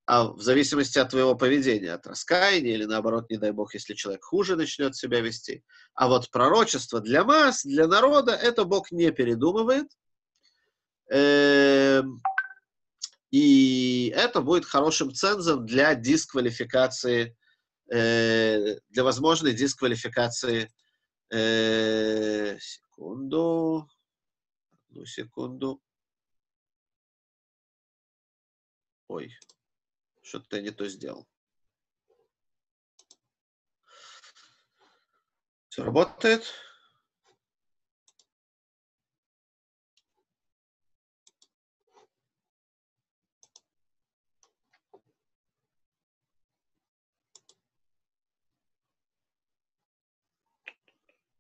А в зависимости от твоего поведения, от раскаяния или наоборот, не дай Бог, если человек хуже начнет себя вести. А вот пророчество для масс, для народа, это Бог не передумывает. Эм и это будет хорошим цензом для дисквалификации, э, для возможной дисквалификации. Э, секунду. Одну секунду. Ой, что-то я не то сделал. Все работает.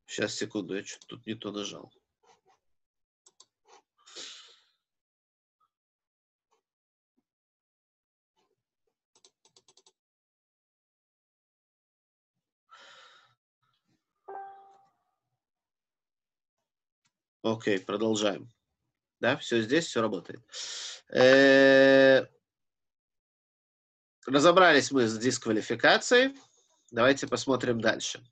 Сейчас, секунду, я что-то тут не то нажал. Окей, продолжаем. Да, все здесь, все работает. Э, разобрались мы с дисквалификацией. Давайте посмотрим дальше.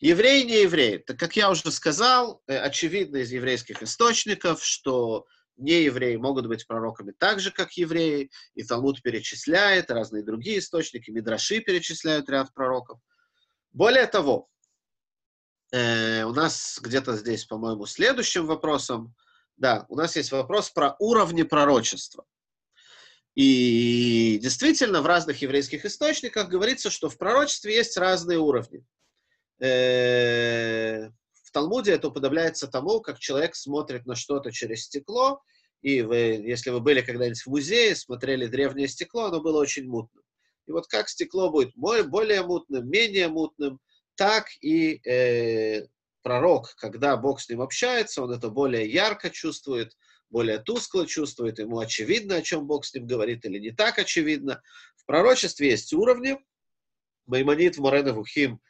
Еврей, не еврей. Так как я уже сказал, э, очевидно из еврейских источников, что не евреи могут быть пророками так же, как евреи, и Талмуд перечисляет, разные другие источники, Мидраши перечисляют ряд пророков. Более того, э, у нас где-то здесь, по-моему, следующим вопросом, да, у нас есть вопрос про уровни пророчества. И действительно, в разных еврейских источниках говорится, что в пророчестве есть разные уровни. Э, в Талмуде это уподобляется тому, как человек смотрит на что-то через стекло, и вы, если вы были когда-нибудь в музее, смотрели древнее стекло, оно было очень мутным. И вот как стекло будет более мутным, менее мутным, так и э, пророк, когда Бог с ним общается, он это более ярко чувствует, более тускло чувствует, ему очевидно, о чем Бог с ним говорит, или не так очевидно. В пророчестве есть уровни. Маймонит в Морене Вухим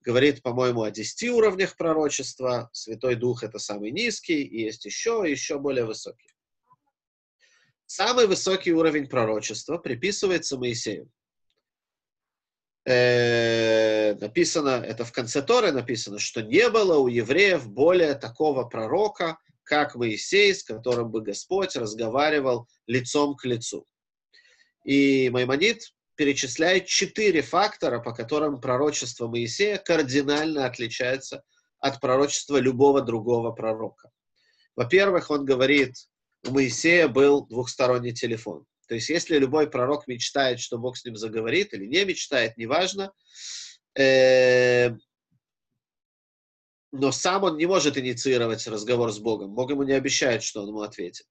говорит, по-моему, о 10 уровнях пророчества. Святой Дух — это самый низкий, и есть еще, еще более высокий. Самый высокий уровень пророчества приписывается Моисею. Э, написано, это в конце Торы написано, что не было у евреев более такого пророка, как Моисей, с которым бы Господь разговаривал лицом к лицу. И Маймонид перечисляет четыре фактора, по которым пророчество Моисея кардинально отличается от пророчества любого другого пророка. Во-первых, он говорит, у Моисея был двухсторонний телефон. То есть, если любой пророк мечтает, что Бог с ним заговорит, или не мечтает, неважно, э, но сам он не может инициировать разговор с Богом, Бог ему не обещает, что он ему ответит,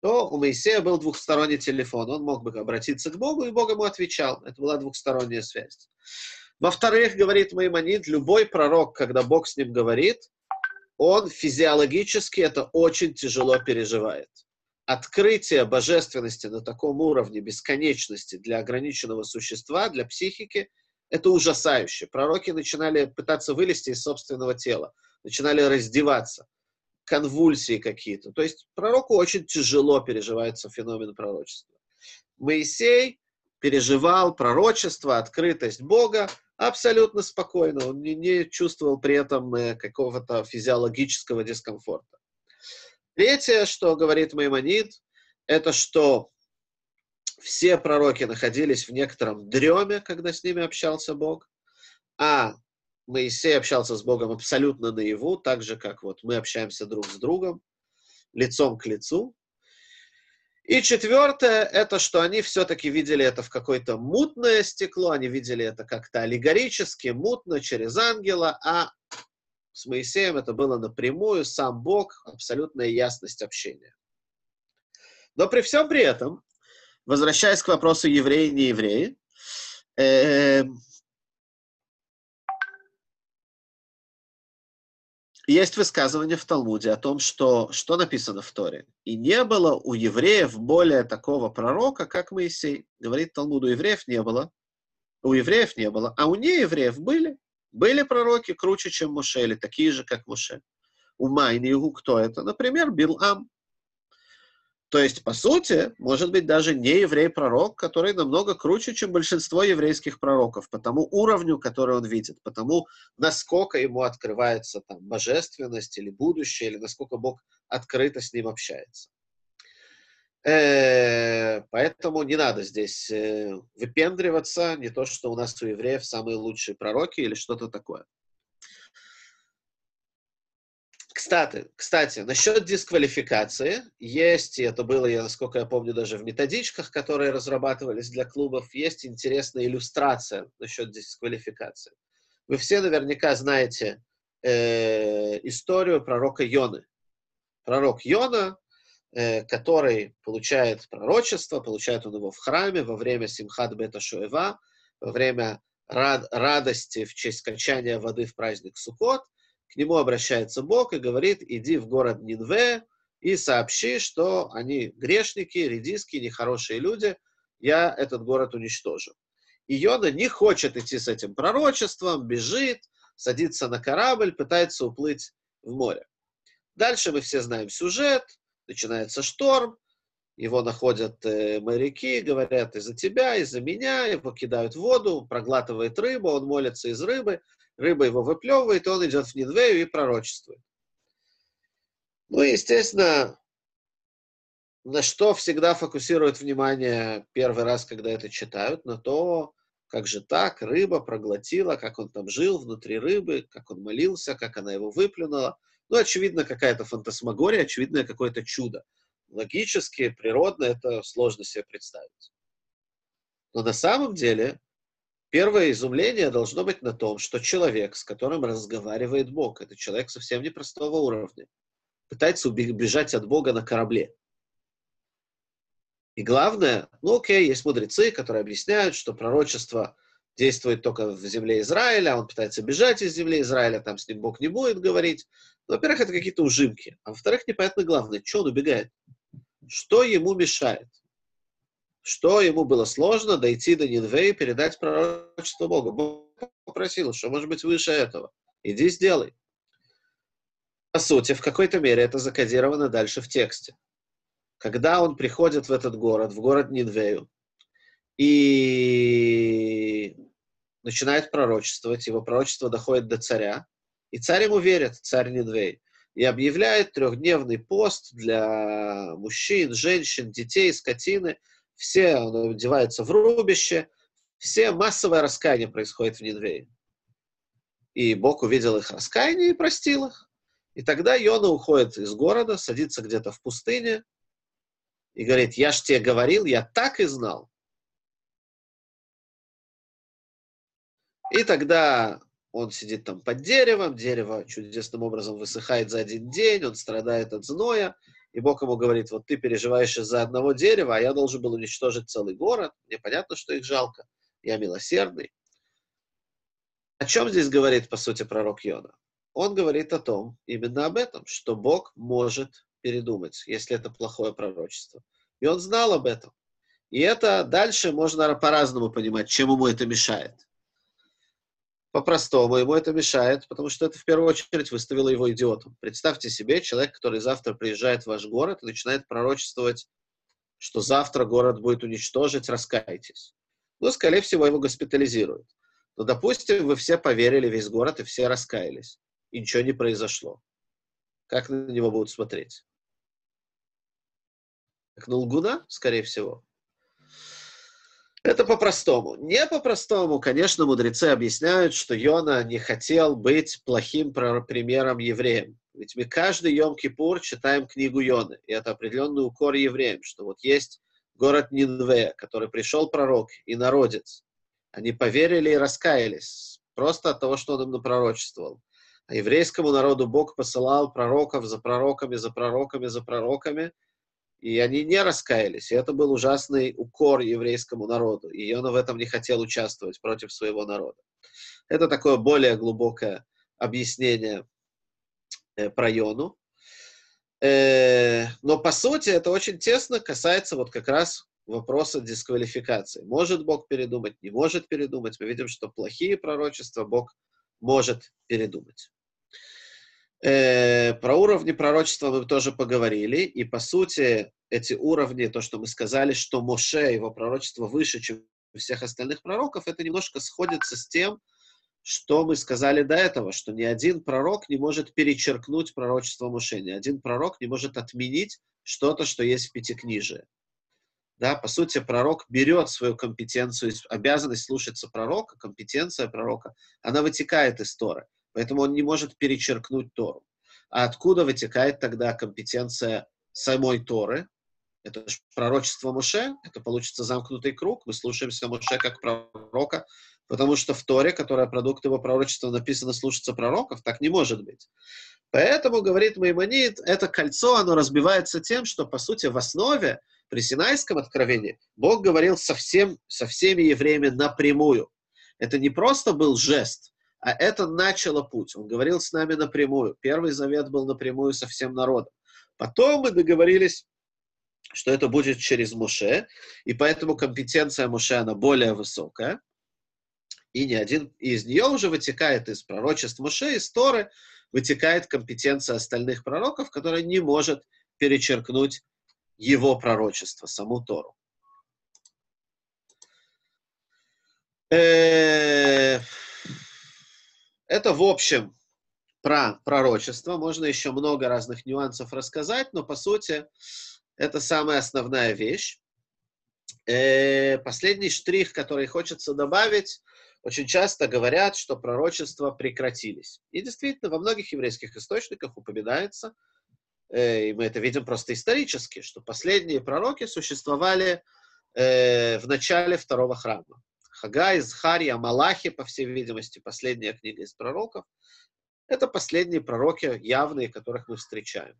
то у Моисея был двухсторонний телефон. Он мог бы обратиться к Богу, и Бог ему отвечал. Это была двухсторонняя связь. Во-вторых, говорит Маймонид, любой пророк, когда Бог с ним говорит, он физиологически это очень тяжело переживает открытие божественности на таком уровне бесконечности для ограниченного существа, для психики, это ужасающе. Пророки начинали пытаться вылезти из собственного тела, начинали раздеваться, конвульсии какие-то. То есть пророку очень тяжело переживается феномен пророчества. Моисей переживал пророчество, открытость Бога абсолютно спокойно. Он не, не чувствовал при этом э, какого-то физиологического дискомфорта. Третье, что говорит Маймонид, это что все пророки находились в некотором дреме, когда с ними общался Бог, а Моисей общался с Богом абсолютно наяву, так же, как вот мы общаемся друг с другом, лицом к лицу. И четвертое, это что они все-таки видели это в какое-то мутное стекло, они видели это как-то аллегорически, мутно, через ангела, а с Моисеем это было напрямую, сам Бог, абсолютная ясность общения. Но при всем при этом, возвращаясь к вопросу евреи не евреи, э, есть высказывание в Талмуде о том, что, что написано в Торе. «И не было у евреев более такого пророка, как Моисей». Говорит Талмуд, у евреев не было. У евреев не было, а у неевреев были. Были пророки круче, чем Моше, или такие же, как Моше. У Майнигу кто это? Например, Билам. То есть, по сути, может быть даже не еврей-пророк, который намного круче, чем большинство еврейских пророков, по тому уровню, который он видит, по тому, насколько ему открывается там божественность или будущее, или насколько Бог открыто с ним общается. Э, поэтому не надо здесь э, выпендриваться, не то, что у нас у евреев самые лучшие пророки или что-то такое. Кстати, кстати, насчет дисквалификации есть, и это было, я, насколько я помню, даже в методичках, которые разрабатывались для клубов, есть интересная иллюстрация насчет дисквалификации. Вы все наверняка знаете э, историю пророка Йоны. Пророк Йона который получает пророчество, получает он его в храме во время Симхат Бета Шуева, во время рад, радости в честь качания воды в праздник Суккот, к нему обращается Бог и говорит, иди в город Нинве и сообщи, что они грешники, редиски, нехорошие люди, я этот город уничтожу. И Йона не хочет идти с этим пророчеством, бежит, садится на корабль, пытается уплыть в море. Дальше мы все знаем сюжет, начинается шторм, его находят э, моряки, говорят, из-за тебя, из-за меня, его кидают в воду, проглатывает рыбу, он молится из рыбы, рыба его выплевывает, и он идет в Нинвею и пророчествует. Ну, естественно, на что всегда фокусируют внимание первый раз, когда это читают, на то, как же так, рыба проглотила, как он там жил внутри рыбы, как он молился, как она его выплюнула. Ну, очевидно, какая-то фантасмагория, очевидно, какое-то чудо. логически, природно это сложно себе представить. Но на самом деле первое изумление должно быть на том, что человек, с которым разговаривает Бог, это человек совсем непростого уровня, пытается убежать от Бога на корабле. И главное, ну окей, есть мудрецы, которые объясняют, что пророчество действует только в земле Израиля, он пытается бежать из земли Израиля, там с ним Бог не будет говорить. Во-первых, это какие-то ужимки. А во-вторых, непонятно главное, что он убегает? Что ему мешает? Что ему было сложно дойти до Нинве и передать пророчество Богу? Бог попросил, что может быть выше этого. Иди сделай. По сути, в какой-то мере это закодировано дальше в тексте когда он приходит в этот город, в город Нинвею, и начинает пророчествовать, его пророчество доходит до царя, и царь ему верит, царь Нинвей, и объявляет трехдневный пост для мужчин, женщин, детей, скотины. Все он одевается в рубище, все массовое раскаяние происходит в Нинвее. И Бог увидел их раскаяние и простил их. И тогда Йона уходит из города, садится где-то в пустыне, и говорит, я ж тебе говорил, я так и знал. И тогда он сидит там под деревом, дерево чудесным образом высыхает за один день, он страдает от зноя, и Бог ему говорит, вот ты переживаешь из-за одного дерева, а я должен был уничтожить целый город, мне понятно, что их жалко, я милосердный. О чем здесь говорит, по сути, пророк Йона? Он говорит о том, именно об этом, что Бог может передумать, если это плохое пророчество. И он знал об этом. И это дальше можно по-разному понимать, чем ему это мешает. По-простому ему это мешает, потому что это в первую очередь выставило его идиотом. Представьте себе человек, который завтра приезжает в ваш город и начинает пророчествовать, что завтра город будет уничтожить, раскайтесь. Ну, скорее всего, его госпитализируют. Но, допустим, вы все поверили, весь город, и все раскаялись. И ничего не произошло. Как на него будут смотреть? как на лгуна, скорее всего. Это по-простому. Не по-простому, конечно, мудрецы объясняют, что Йона не хотел быть плохим примером евреям. Ведь мы каждый Йом-Кипур читаем книгу Йоны, и это определенный укор евреям, что вот есть город Нинве, который пришел пророк и народец. Они поверили и раскаялись, просто от того, что он им напророчествовал. А еврейскому народу Бог посылал пророков за пророками, за пророками, за пророками – и они не раскаялись. И это был ужасный укор еврейскому народу. И он в этом не хотел участвовать против своего народа. Это такое более глубокое объяснение э, про Йону. Э, но по сути это очень тесно касается вот как раз вопроса дисквалификации. Может Бог передумать, не может передумать. Мы видим, что плохие пророчества Бог может передумать. Э, про уровни пророчества мы тоже поговорили, и по сути эти уровни, то, что мы сказали, что Моше, его пророчество выше, чем всех остальных пророков, это немножко сходится с тем, что мы сказали до этого, что ни один пророк не может перечеркнуть пророчество Моше, ни один пророк не может отменить что-то, что есть в Пятикнижии. Да, по сути, пророк берет свою компетенцию, обязанность слушаться пророка, компетенция пророка, она вытекает из Торы. Поэтому он не может перечеркнуть Тору. А откуда вытекает тогда компетенция самой Торы? Это же пророчество Моше, это получится замкнутый круг. Мы слушаемся Моше как пророка, потому что в Торе, которая продукт его пророчества, написано слушаться пророков, так не может быть. Поэтому, говорит Маймонид, это кольцо, оно разбивается тем, что, по сути, в основе при Синайском откровении Бог говорил со, всем, со всеми евреями напрямую. Это не просто был жест, а это начало путь. Он говорил с нами напрямую. Первый завет был напрямую со всем народом. Потом мы договорились, что это будет через Муше, и поэтому компетенция Муше, она более высокая. И не один из нее уже вытекает из пророчеств Муше, из Торы, вытекает компетенция остальных пророков, которая не может перечеркнуть его пророчество, саму Тору. Э, это в общем про пророчество. Можно еще много разных нюансов рассказать, но по сути это самая основная вещь. Э, последний штрих, который хочется добавить, очень часто говорят, что пророчества прекратились. И действительно, во многих еврейских источниках упоминается, э, и мы это видим просто исторически, что последние пророки существовали э, в начале второго храма. Хагай, Захария, Малахи, по всей видимости, последняя книга из пророков, это последние пророки явные, которых мы встречаем.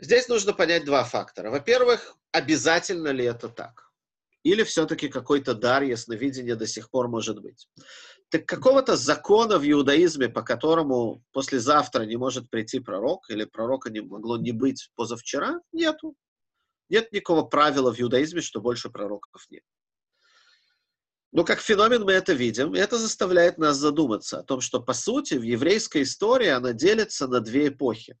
Здесь нужно понять два фактора. Во-первых, обязательно ли это так? Или все-таки какой-то дар ясновидения до сих пор может быть? Так какого-то закона в иудаизме, по которому послезавтра не может прийти пророк, или пророка не могло не быть позавчера, нету. Нет никакого правила в иудаизме, что больше пророков нет. Но как феномен мы это видим, и это заставляет нас задуматься о том, что, по сути, в еврейской истории она делится на две эпохи.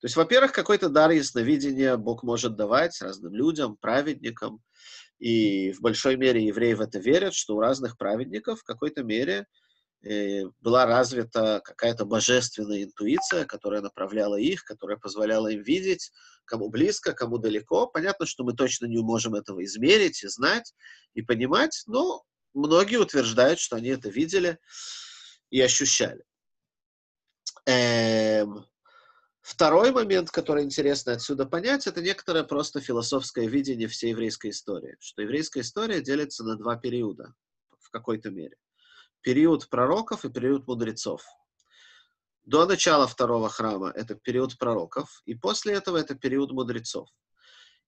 То есть, во-первых, какой-то дар ясновидения Бог может давать разным людям, праведникам, и в большой мере евреи в это верят, что у разных праведников в какой-то мере была развита какая-то божественная интуиция, которая направляла их, которая позволяла им видеть, кому близко, кому далеко. Понятно, что мы точно не можем этого измерить и знать, и понимать, но многие утверждают, что они это видели и ощущали. Эм, Второй момент, который интересно отсюда понять, это некоторое просто философское видение всей еврейской истории, что еврейская история делится на два периода в какой-то мере. Период пророков и период мудрецов. До начала второго храма это период пророков, и после этого это период мудрецов.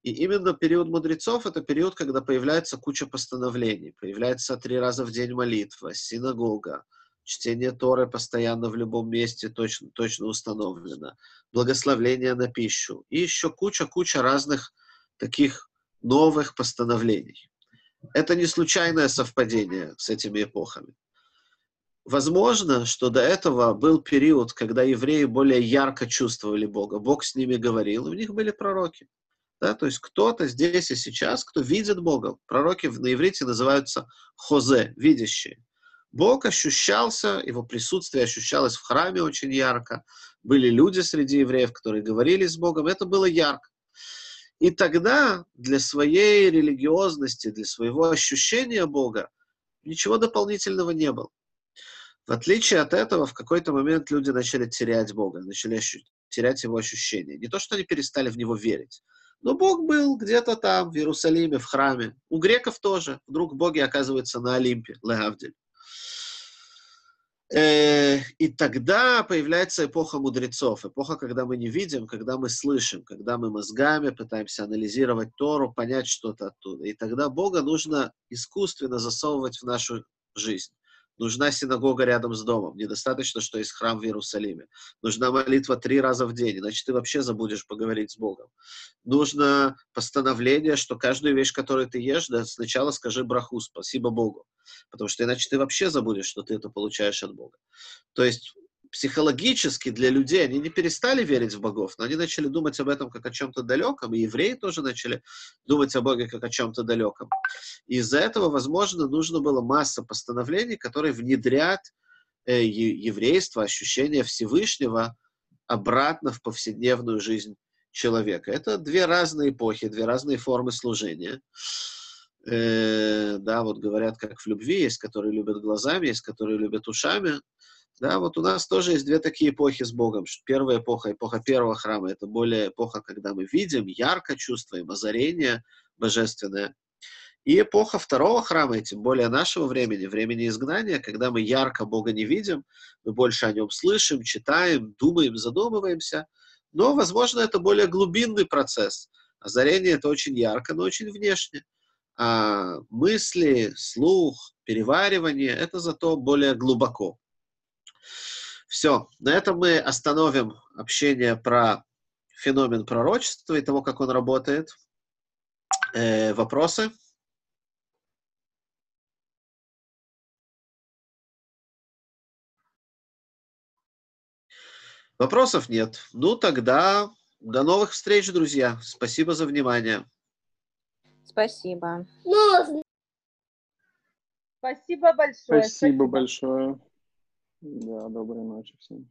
И именно период мудрецов — это период, когда появляется куча постановлений, появляется три раза в день молитва, синагога, чтение Торы постоянно в любом месте точно, точно установлено, благословление на пищу и еще куча-куча разных таких новых постановлений. Это не случайное совпадение с этими эпохами. Возможно, что до этого был период, когда евреи более ярко чувствовали Бога. Бог с ними говорил, и у них были пророки. Да, то есть кто-то здесь и сейчас, кто видит Бога. Пророки на иврите называются хозе, видящие. Бог ощущался, его присутствие ощущалось в храме очень ярко. Были люди среди евреев, которые говорили с Богом. Это было ярко. И тогда для своей религиозности, для своего ощущения Бога ничего дополнительного не было. В отличие от этого, в какой-то момент люди начали терять Бога, начали ощу- терять его ощущения. Не то, что они перестали в него верить, но Бог был где-то там, в Иерусалиме, в храме. У греков тоже. Вдруг боги оказываются на Олимпе, Леавдель. Э, и тогда появляется эпоха мудрецов, эпоха, когда мы не видим, когда мы слышим, когда мы мозгами пытаемся анализировать Тору, понять что-то оттуда. И тогда Бога нужно искусственно засовывать в нашу жизнь. Нужна синагога рядом с домом. Недостаточно, что есть храм в Иерусалиме. Нужна молитва три раза в день, иначе ты вообще забудешь поговорить с Богом. Нужно постановление, что каждую вещь, которую ты ешь, да, сначала скажи браху, спасибо Богу. Потому что иначе ты вообще забудешь, что ты это получаешь от Бога. То есть психологически для людей, они не перестали верить в богов, но они начали думать об этом как о чем-то далеком, и евреи тоже начали думать о Боге как о чем-то далеком. И из-за этого, возможно, нужно было масса постановлений, которые внедрят э, еврейство, ощущение Всевышнего обратно в повседневную жизнь человека. Это две разные эпохи, две разные формы служения. Э, да, вот говорят, как в любви, есть, которые любят глазами, есть, которые любят ушами. Да, вот у нас тоже есть две такие эпохи с Богом. Первая эпоха, эпоха первого храма, это более эпоха, когда мы видим, ярко чувствуем озарение божественное. И эпоха второго храма, и тем более нашего времени, времени изгнания, когда мы ярко Бога не видим, мы больше о нем слышим, читаем, думаем, задумываемся. Но, возможно, это более глубинный процесс. Озарение — это очень ярко, но очень внешне. А мысли, слух, переваривание — это зато более глубоко. Все, на этом мы остановим общение про феномен пророчества и того, как он работает. Э, вопросы? Вопросов нет. Ну тогда до новых встреч, друзья. Спасибо за внимание. Спасибо. Спасибо большое. Спасибо большое. Да, доброй ночи всем.